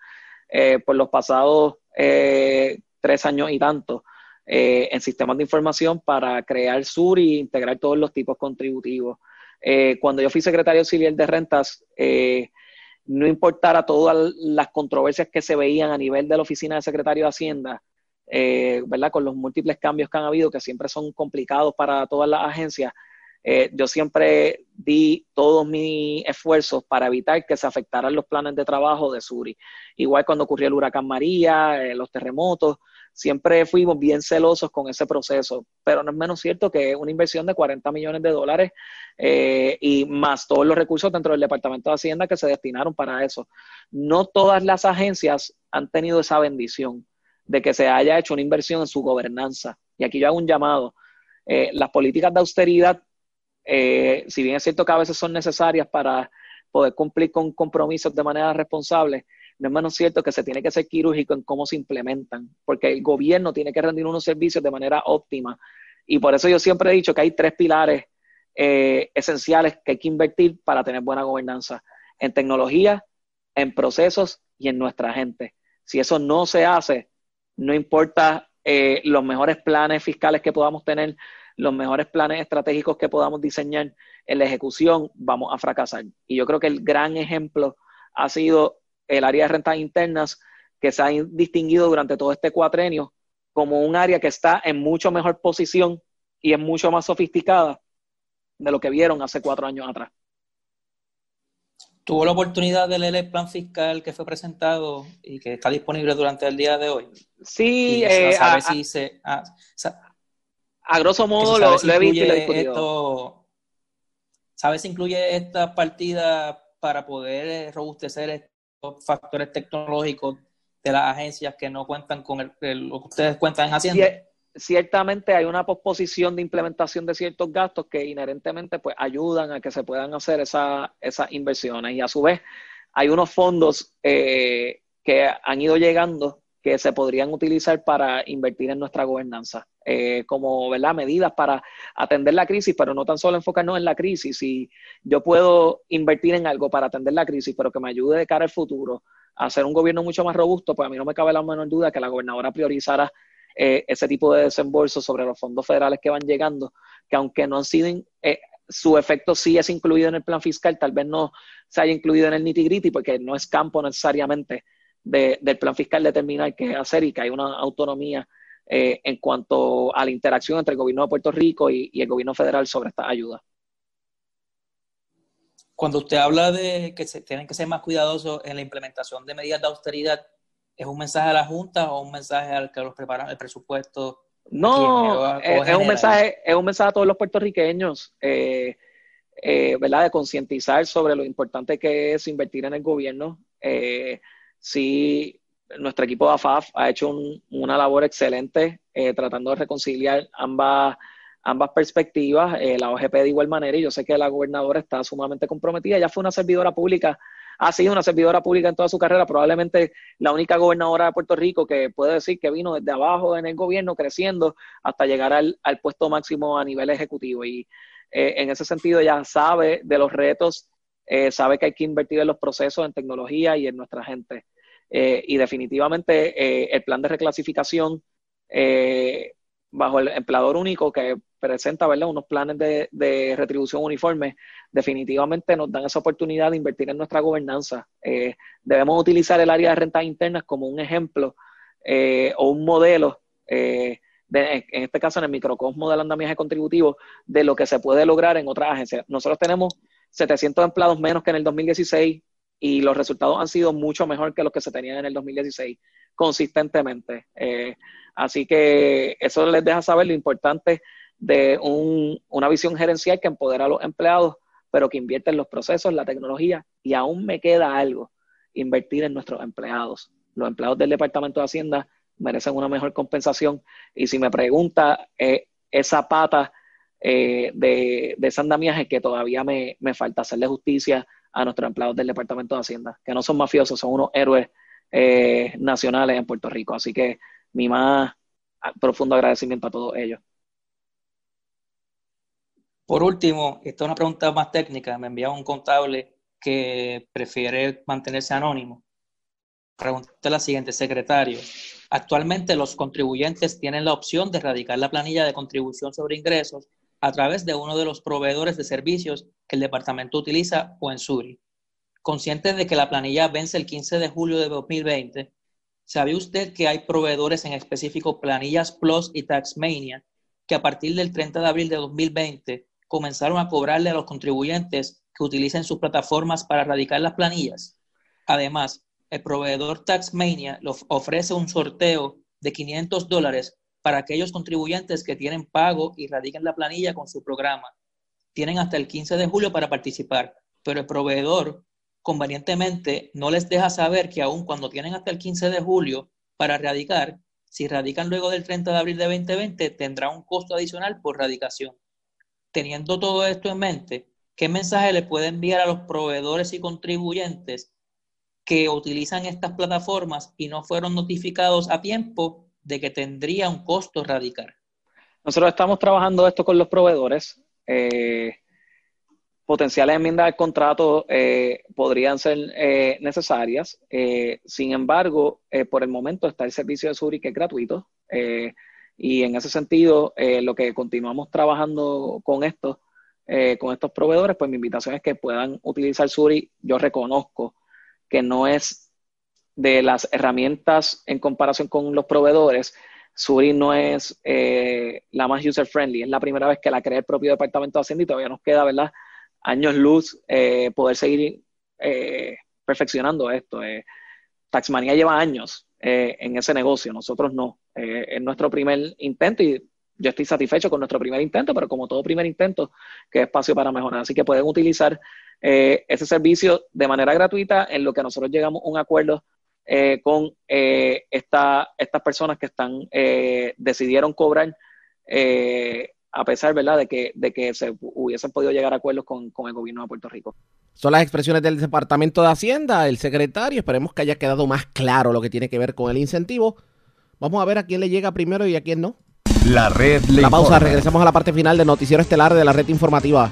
eh, por los pasados eh, tres años y tanto en sistemas de información para crear SUR y integrar todos los tipos contributivos. cuando yo fui secretario auxiliar de rentas, no importara todas las controversias que se veían a nivel de la oficina de secretario de Hacienda, ¿verdad? Con los múltiples cambios que han habido, que siempre son complicados para todas las agencias, eh, yo siempre di todos mis esfuerzos para evitar que se afectaran los planes de trabajo de Suri. Igual cuando ocurrió el huracán María, eh, los terremotos, siempre fuimos bien celosos con ese proceso, pero no es menos cierto que una inversión de 40 millones de dólares eh, y más todos los recursos dentro del Departamento de Hacienda que se destinaron para eso. No todas las agencias han tenido esa bendición de que se haya hecho una inversión en su gobernanza. Y aquí yo hago un llamado. las políticas de austeridad eh, si bien es cierto que a veces son necesarias para poder cumplir con compromisos de manera responsable, no es menos cierto que se tiene que ser quirúrgico en cómo se implementan, porque el gobierno tiene que rendir unos servicios de manera óptima. Y por eso yo siempre he dicho que hay tres pilares eh, esenciales que hay que invertir para tener buena gobernanza, en tecnología, en procesos y en nuestra gente. Si eso no se hace, no importa eh, los mejores planes fiscales que podamos tener, los mejores planes estratégicos que podamos diseñar en la ejecución, vamos a fracasar. Y yo creo que el gran ejemplo ha sido el área de rentas internas, que se ha distinguido durante todo este cuatrenio como un área que está en mucho mejor posición y es mucho más sofisticada de lo que vieron hace cuatro años atrás. ¿Tuvo la oportunidad de leer el plan fiscal que fue presentado y que está disponible durante el día de hoy? Sí, eh, a, si se, a grosso modo lo, he visto y lo he discutido. ¿Sabes si incluye esta partida para poder eh, robustecer estos factores tecnológicos de las agencias que no cuentan con el, lo que ustedes cuentan haciendo? ciertamente hay una posposición de implementación de ciertos gastos que inherentemente pues ayudan a que se puedan hacer esas inversiones y a su vez hay unos fondos eh, que han ido llegando que se podrían utilizar para invertir en nuestra gobernanza, eh, como ¿verdad? medidas para atender la crisis, pero no tan solo enfocarnos en la crisis. Si yo puedo invertir en algo para atender la crisis, pero que me ayude de cara al futuro a hacer un gobierno mucho más robusto, pues a mí no me cabe la menor duda que la gobernadora priorizara eh, ese tipo de desembolso sobre los fondos federales que van llegando, que aunque no han sido, eh, su efecto sí es incluido en el plan fiscal, tal vez no se haya incluido en el nitty gritty, porque no es campo necesariamente del plan fiscal determinar qué hacer y que hay una autonomía eh, en cuanto a la interacción entre el gobierno de Puerto Rico y, el gobierno federal sobre esta ayuda. Cuando usted habla de que se tienen que ser más cuidadosos en la implementación de medidas de austeridad, ¿es un mensaje a la Junta o un mensaje al que los preparan el presupuesto? No, es, un mensaje, es un mensaje a todos los puertorriqueños, eh, eh, ¿verdad? De concientizar sobre lo importante que es invertir en el gobierno. Eh, sí, nuestro equipo de AFAF ha hecho una labor excelente eh, tratando de reconciliar ambas, ambas perspectivas, eh, la OGP de igual manera, y yo sé que la gobernadora está sumamente comprometida, ella fue una servidora pública, ha sido una servidora pública en toda su carrera, probablemente la única gobernadora de Puerto Rico que puede decir que vino desde abajo en el gobierno creciendo hasta llegar al, puesto máximo a nivel ejecutivo. Y eh, en ese sentido ya sabe de los retos eh, sabe que hay que invertir en los procesos, en tecnología y en nuestra gente. Eh, y definitivamente eh, el plan de reclasificación bajo el empleador único que presenta ¿verdad? unos planes de, retribución uniforme, definitivamente nos dan esa oportunidad de invertir en nuestra gobernanza. debemos utilizar el área de rentas internas como un ejemplo o un modelo. en este caso en el microcosmo del andamiaje contributivo, de lo que se puede lograr en otras agencias. Nosotros tenemos 700 empleados menos que en el 2016 y los resultados han sido mucho mejor que los que se tenían en el 2016 consistentemente. Eh, así que eso les deja saber lo importante de una visión gerencial que empodera a los empleados, pero que invierte en los procesos, la tecnología y aún me queda algo, invertir en nuestros empleados. Los empleados del Departamento de Hacienda merecen una mejor compensación y si me pregunta eh, esa pata eh, de, de ese que todavía me, falta hacerle justicia a nuestros empleados del Departamento de Hacienda, que no son mafiosos, son unos héroes eh, nacionales en Puerto Rico. Así que mi más profundo agradecimiento a todos ellos. Por último, esta es una pregunta más técnica. Me envía un contable que prefiere mantenerse anónimo. Pregunta la siguiente, secretario. Actualmente los contribuyentes tienen la opción de erradicar la planilla de contribución sobre ingresos a través de uno de los proveedores de servicios que el departamento utiliza o en Suri. Consciente de que la planilla vence el 15 de julio de 2020, ¿sabe usted que hay proveedores en específico Planillas Plus y Taxmania que a partir del 30 de abril de 2020 comenzaron a cobrarle a los contribuyentes que utilicen sus plataformas para erradicar las planillas. Además, el proveedor Taxmania ofrece un sorteo de 500 dólares para aquellos contribuyentes que tienen pago y radiquen la planilla con su programa. Tienen hasta el 15 de julio para participar, pero el proveedor convenientemente no les deja saber que aún cuando tienen hasta el 15 de julio para radicar, si radican luego del 30 de abril de 2020, tendrá un costo adicional por radicación. Teniendo todo esto en mente, ¿qué mensaje le puede enviar a los proveedores y contribuyentes que utilizan estas plataformas y no fueron notificados a tiempo de que tendría un costo radical? Nosotros estamos trabajando esto con los proveedores. Eh, potenciales enmiendas al contrato eh, podrían ser eh, necesarias. Sin embargo, por el momento está el servicio de Suri que es gratuito. y en ese sentido, lo que continuamos trabajando con esto, con estos proveedores, pues mi invitación es que puedan utilizar Suri. Yo reconozco que no es de las herramientas en comparación con los proveedores. Suri no es la más user friendly. Es la primera vez que la crea el propio Departamento de Hacienda y todavía nos queda, ¿verdad? años luz eh, poder seguir eh, perfeccionando esto. Eh, Taxmanía lleva años en ese negocio, nosotros no. es nuestro primer intento y yo estoy satisfecho con nuestro primer intento, pero como todo primer intento, que espacio para mejorar. Así que pueden utilizar ese servicio de manera gratuita en lo que nosotros llegamos a un acuerdo con esta, estas personas que están decidieron cobrar a pesar, ¿verdad?, de que, de que se hubiesen podido llegar a acuerdos con, con el gobierno de Puerto Rico. Son las expresiones del Departamento de Hacienda, el secretario. Esperemos que haya quedado más claro lo que tiene que ver con el incentivo. Vamos a ver a quién le llega primero y a quién no. La red le La pausa, regresamos a la parte final del noticiero estelar de la red informativa.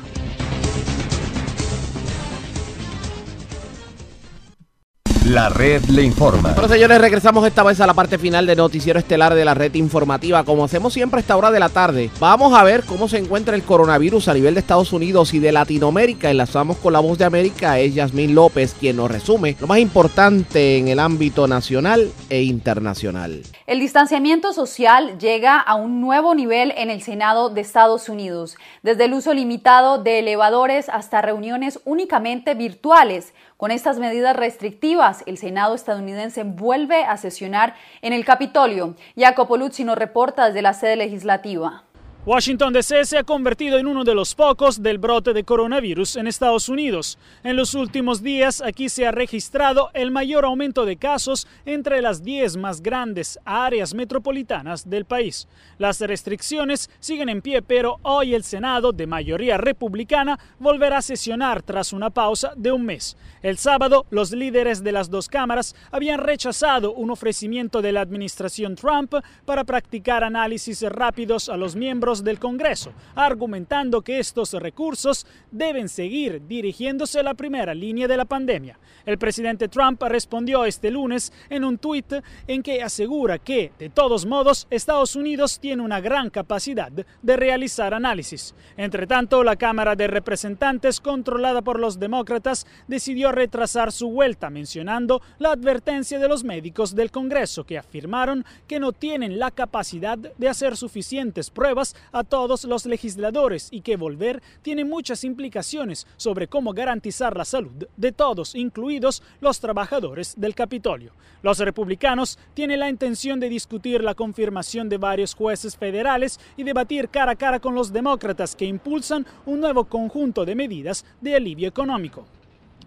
La red le informa. Bueno, señores, regresamos esta vez a la parte final de Noticiero Estelar de la red informativa. Como hacemos siempre a esta hora de la tarde, vamos a ver cómo se encuentra el coronavirus a nivel de Estados Unidos y de Latinoamérica. Enlazamos con la voz de América, es Yasmín López, quien nos resume lo más importante en el ámbito nacional e internacional. El distanciamiento social llega a un nuevo nivel en el Senado de Estados Unidos, desde el uso limitado de elevadores hasta reuniones únicamente virtuales. Con estas medidas restrictivas, el Senado estadounidense vuelve a sesionar en el Capitolio. Jacopo Luzzi nos reporta desde la sede legislativa. Washington DC se ha convertido en uno de los pocos del brote de coronavirus en Estados Unidos. En los últimos días aquí se ha registrado el mayor aumento de casos entre las 10 más grandes áreas metropolitanas del país. Las restricciones siguen en pie, pero hoy el Senado, de mayoría republicana, volverá a sesionar tras una pausa de un mes. El sábado, los líderes de las dos cámaras habían rechazado un ofrecimiento de la administración Trump para practicar análisis rápidos a los miembros del Congreso, argumentando que estos recursos deben seguir dirigiéndose a la primera línea de la pandemia. El presidente Trump respondió este lunes en un tuit en que asegura que, de todos modos, Estados Unidos tiene una gran capacidad de realizar análisis. Entre tanto, la Cámara de Representantes, controlada por los demócratas, decidió retrasar su vuelta, mencionando la advertencia de los médicos del Congreso, que afirmaron que no tienen la capacidad de hacer suficientes pruebas a todos los legisladores y que volver tiene muchas implicaciones sobre cómo garantizar la salud de todos, incluidos los trabajadores del Capitolio. Los republicanos tienen la intención de discutir la confirmación de varios jueces federales y debatir cara a cara con los demócratas que impulsan un nuevo conjunto de medidas de alivio económico.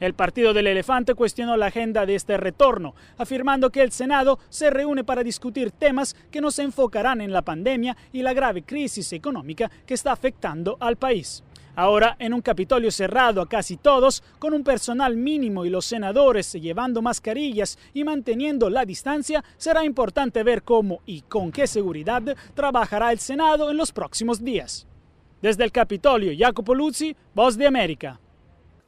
El Partido del Elefante cuestionó la agenda de este retorno, afirmando que el Senado se reúne para discutir temas que no se enfocarán en la pandemia y la grave crisis económica que está afectando al país. Ahora, en un Capitolio cerrado a casi todos, con un personal mínimo y los senadores llevando mascarillas y manteniendo la distancia, será importante ver cómo y con qué seguridad trabajará el Senado en los próximos días. Desde el Capitolio, Jacopo Luzzi, Voz de América.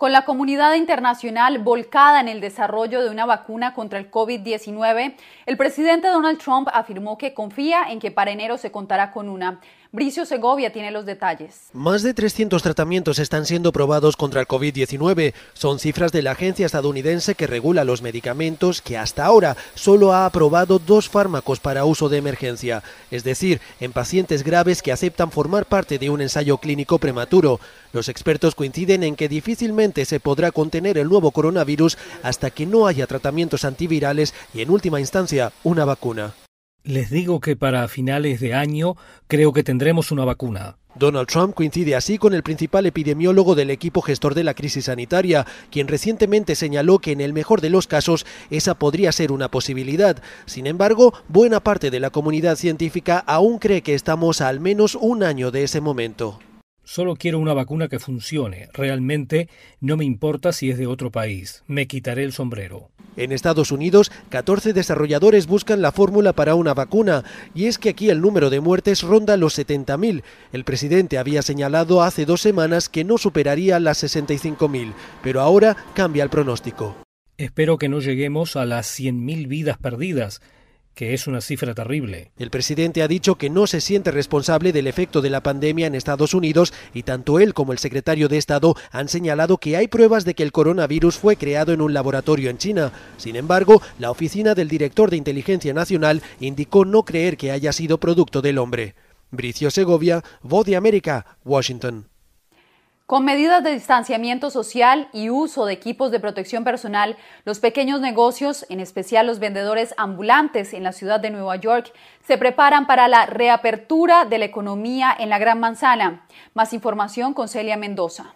Con la comunidad internacional volcada en el desarrollo de una vacuna contra el COVID-19, el presidente Donald Trump afirmó que confía en que para enero se contará con una. Bricio Segovia tiene los detalles. Más de 300 tratamientos están siendo probados contra el COVID-19. Son cifras de la agencia estadounidense que regula los medicamentos que hasta ahora solo ha aprobado dos fármacos para uso de emergencia, es decir, en pacientes graves que aceptan formar parte de un ensayo clínico prematuro. Los expertos coinciden en que difícilmente se podrá contener el nuevo coronavirus hasta que no haya tratamientos antivirales y en última instancia una vacuna. Les digo que para finales de año creo que tendremos una vacuna. Donald Trump coincide así con el principal epidemiólogo del equipo gestor de la crisis sanitaria, quien recientemente señaló que en el mejor de los casos esa podría ser una posibilidad. Sin embargo, buena parte de la comunidad científica aún cree que estamos a al menos un año de ese momento. Solo quiero una vacuna que funcione. Realmente no me importa si es de otro país. Me quitaré el sombrero. En Estados Unidos, 14 desarrolladores buscan la fórmula para una vacuna, y es que aquí el número de muertes ronda los 70.000. El presidente había señalado hace dos semanas que no superaría las 65.000, pero ahora cambia el pronóstico. Espero que no lleguemos a las 100.000 vidas perdidas, que es una cifra terrible. El presidente ha dicho que no se siente responsable del efecto de la pandemia en Estados Unidos y tanto él como el secretario de Estado han señalado que hay pruebas de que el coronavirus fue creado en un laboratorio en China. Sin embargo, la oficina del director de Inteligencia Nacional indicó no creer que haya sido producto del hombre. Bricio Segovia, Voz de América, Washington. Con medidas de distanciamiento social y uso de equipos de protección personal, los pequeños negocios, en especial los vendedores ambulantes en la ciudad de Nueva York, se preparan para la reapertura de la economía en la Gran Manzana. Más información con Celia Mendoza.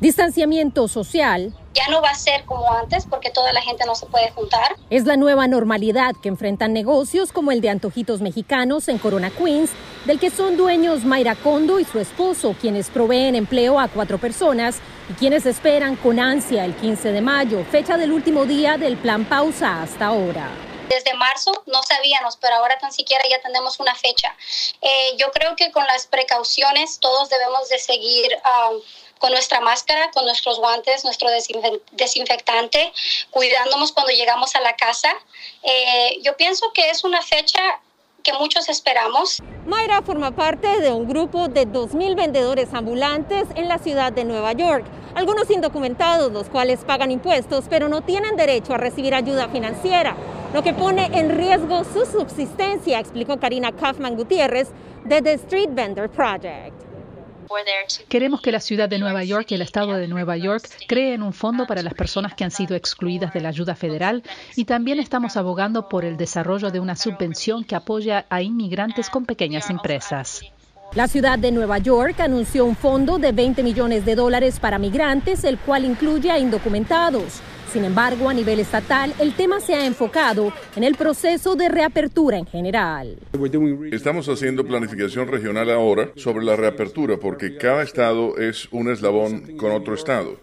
Distanciamiento social. Ya no va a ser como antes porque toda la gente no se puede juntar. Es la nueva normalidad que enfrentan negocios como el de Antojitos Mexicanos en Corona Queens, del que son dueños Mayra Kondo y su esposo, quienes proveen empleo a cuatro personas y quienes esperan con ansia el 15 de mayo, fecha del último día del plan pausa hasta ahora. Desde marzo no sabíamos, pero ahora tan siquiera ya tenemos una fecha. Eh, yo creo que con las precauciones todos debemos de seguir um, con nuestra máscara, con nuestros guantes, nuestro desinfectante, cuidándonos cuando llegamos a la casa. Eh, yo pienso que es una fecha que muchos esperamos. Mayra forma parte de un grupo de 2.000 vendedores ambulantes en la ciudad de Nueva York. Algunos indocumentados, los cuales pagan impuestos, pero no tienen derecho a recibir ayuda financiera, lo que pone en riesgo su subsistencia, explicó Karina Kaufman Gutiérrez de The Street Vendor Project. Queremos que la ciudad de Nueva York y el estado de Nueva York creen un fondo para las personas que han sido excluidas de la ayuda federal y también estamos abogando por el desarrollo de una subvención que apoya a inmigrantes con pequeñas empresas. La ciudad de Nueva York anunció un fondo de 20 millones de dólares para migrantes, el cual incluye a indocumentados. Sin embargo, a nivel estatal, el tema se ha enfocado en el proceso de reapertura en general. Estamos haciendo planificación regional ahora sobre la reapertura porque cada estado es un eslabón con otro estado.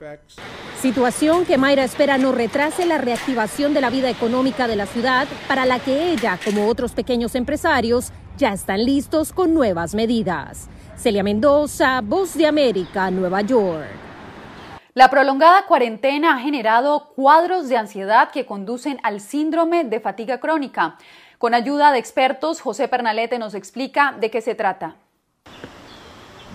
Situación que Mayra espera no retrase la reactivación de la vida económica de la ciudad, para la que ella, como otros pequeños empresarios, ya están listos con nuevas medidas. Celia Mendoza, Voz de América, Nueva York. La prolongada cuarentena ha generado cuadros de ansiedad que conducen al síndrome de fatiga crónica. Con ayuda de expertos, José Pernalete nos explica de qué se trata.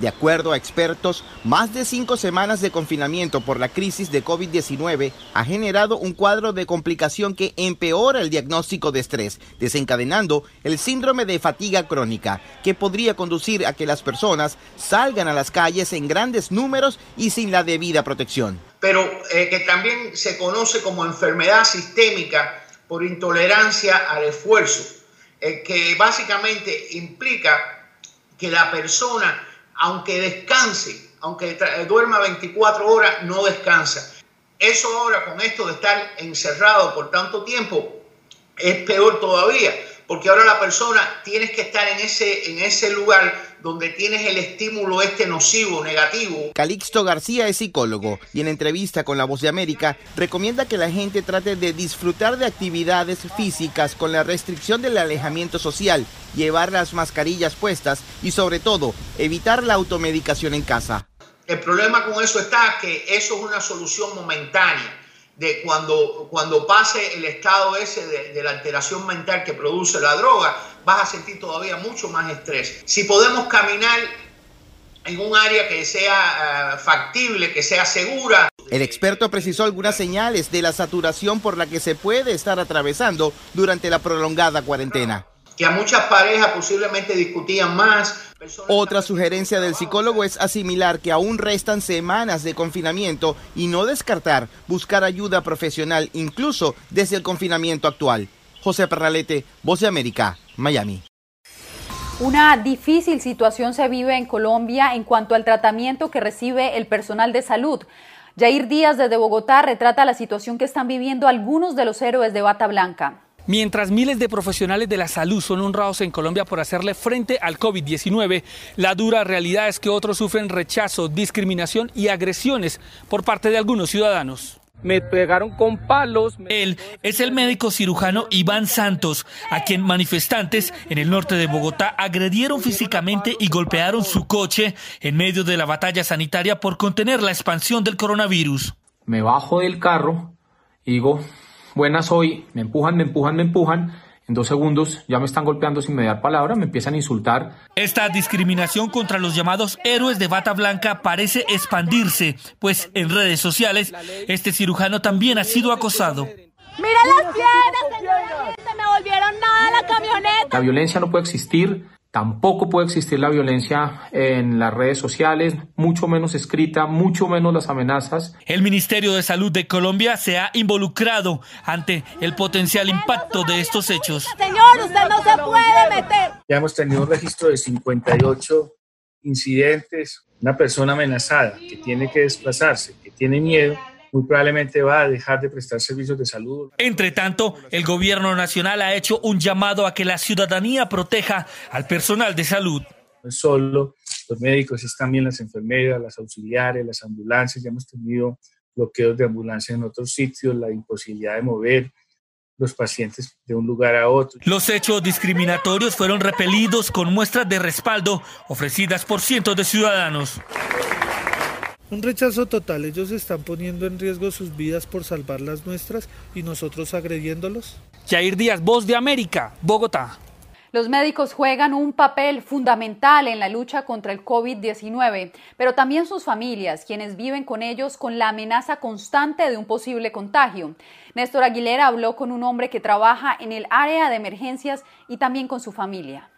De acuerdo a expertos, más de cinco semanas de confinamiento por la crisis de COVID-19 ha generado un cuadro de complicación que empeora el diagnóstico de estrés, desencadenando el síndrome de fatiga crónica, que podría conducir a que las personas salgan a las calles en grandes números y sin la debida protección. Pero eh, que también se conoce como enfermedad sistémica por intolerancia al esfuerzo, eh, que básicamente implica que la persona aunque descanse, aunque duerma 24 horas, no descansa. Eso ahora con esto de estar encerrado por tanto tiempo es peor todavía, porque ahora la persona tienes que estar en ese, en ese lugar donde tienes el estímulo este nocivo, negativo. Calixto García es psicólogo y en entrevista con La Voz de América recomienda que la gente trate de disfrutar de actividades físicas con la restricción del alejamiento social, llevar las mascarillas puestas y sobre todo evitar la automedicación en casa. El problema con eso está que eso es una solución momentánea de cuando, cuando pase el estado ese de, de, la alteración mental que produce la droga, vas a sentir todavía mucho más estrés. Si podemos caminar en un área que sea uh, factible, que sea segura. El experto precisó algunas señales de la saturación por la que se puede estar atravesando durante la prolongada cuarentena. Que a muchas parejas posiblemente discutían más. Otra sugerencia del psicólogo es asimilar que aún restan semanas de confinamiento y no descartar buscar ayuda profesional incluso desde el confinamiento actual. José Perralete, Voz de América, Miami. Una difícil situación se vive en Colombia en cuanto al tratamiento que recibe el personal de salud. Jair Díaz desde Bogotá retrata la situación que están viviendo algunos de los héroes de Bata Blanca. Mientras miles de profesionales de la salud son honrados en Colombia por hacerle frente al COVID-19, la dura realidad es que otros sufren rechazo, discriminación y agresiones por parte de algunos ciudadanos. Me pegaron con palos. Él es el médico cirujano Iván Santos, a quien manifestantes en el norte de Bogotá agredieron físicamente y golpearon su coche en medio de la batalla sanitaria por contener la expansión del coronavirus. Me bajo del carro y digo, buenas hoy, me empujan, me empujan, me empujan. En dos segundos ya me están golpeando sin mediar palabra, me empiezan a insultar. Esta discriminación contra los llamados héroes de bata blanca parece expandirse, pues en redes sociales este cirujano también ha sido acosado. Mira las piedras, señora, me volvieron nada la camioneta. La violencia no puede existir, Tampoco puede existir la violencia en las redes sociales, mucho menos escrita, mucho menos las amenazas. El Ministerio de Salud de Colombia se ha involucrado ante el potencial impacto de estos hechos. Señor, usted no se puede meter. Ya hemos tenido un registro de 58 incidentes, una persona amenazada que tiene que desplazarse, que tiene miedo muy probablemente va a dejar de prestar servicios de salud. Entre tanto, el gobierno nacional ha hecho un llamado a que la ciudadanía proteja al personal de salud. No es solo los médicos, es también las enfermeras, las auxiliares, las ambulancias. Ya hemos tenido bloqueos de ambulancias en otros sitios, la imposibilidad de mover los pacientes de un lugar a otro. Los hechos discriminatorios fueron repelidos con muestras de respaldo ofrecidas por cientos de ciudadanos. Un rechazo total, ellos están poniendo en riesgo sus vidas por salvar las nuestras y nosotros agrediéndolos. Jair Díaz, Voz de América, Bogotá. Los médicos juegan un papel fundamental en la lucha contra el COVID-19, pero también sus familias, quienes viven con ellos con la amenaza constante de un posible contagio. Néstor Aguilera habló con un hombre que trabaja en el área de emergencias y también con su familia.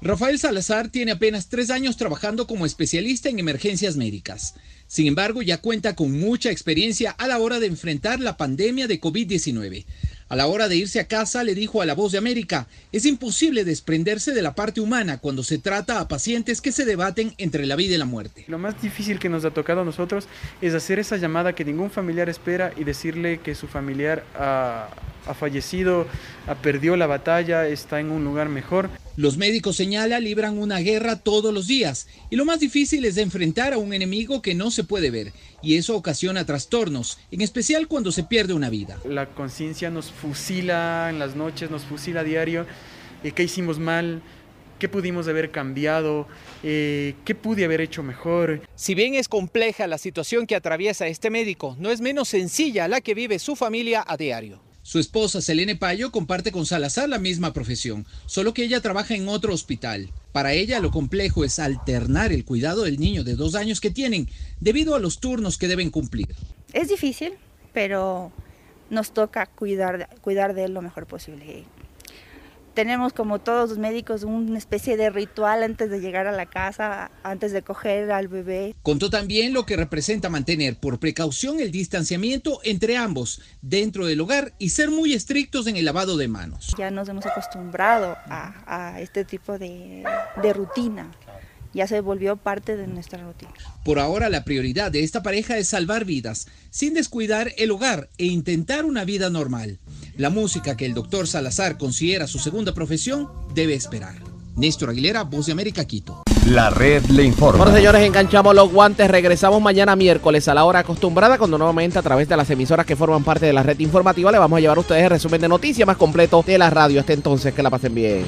Rafael Salazar tiene apenas tres años trabajando como especialista en emergencias médicas. Sin embargo, ya cuenta con mucha experiencia a la hora de enfrentar la pandemia de COVID-19. A la hora de irse a casa, le dijo a La Voz de América, es imposible desprenderse de la parte humana cuando se trata a pacientes que se debaten entre la vida y la muerte. Lo más difícil que nos ha tocado a nosotros es hacer esa llamada que ningún familiar espera y decirle que su familiar ha, ha fallecido, ha perdió la batalla, está en un lugar mejor. Los médicos señala libran una guerra todos los días y lo más difícil es enfrentar a un enemigo que no se puede ver y eso ocasiona trastornos, en especial cuando se pierde una vida. La conciencia nos fusila en las noches, nos fusila a diario. Eh, ¿Qué hicimos mal? ¿Qué pudimos haber cambiado? Eh, ¿Qué pude haber hecho mejor? Si bien es compleja la situación que atraviesa este médico, no es menos sencilla la que vive su familia a diario. Su esposa, Selene Payo, comparte con Salazar la misma profesión, solo que ella trabaja en otro hospital. Para ella lo complejo es alternar el cuidado del niño de dos años que tienen, debido a los turnos que deben cumplir. Es difícil, pero nos toca cuidar, cuidar de él lo mejor posible. Tenemos como todos los médicos una especie de ritual antes de llegar a la casa, antes de coger al bebé. Contó también lo que representa mantener por precaución el distanciamiento entre ambos dentro del hogar y ser muy estrictos en el lavado de manos. Ya nos hemos acostumbrado a, a este tipo de, de rutina ya se volvió parte de nuestra rutina. Por ahora la prioridad de esta pareja es salvar vidas, sin descuidar el hogar e intentar una vida normal. La música que el doctor Salazar considera su segunda profesión debe esperar. Néstor Aguilera, Voz de América, Quito. La red le informa. Bueno, señores, enganchamos los guantes. Regresamos mañana miércoles a la hora acostumbrada, cuando nuevamente a través de las emisoras que forman parte de la red informativa le vamos a llevar a ustedes el resumen de noticias más completo de la radio. Hasta entonces, que la pasen bien.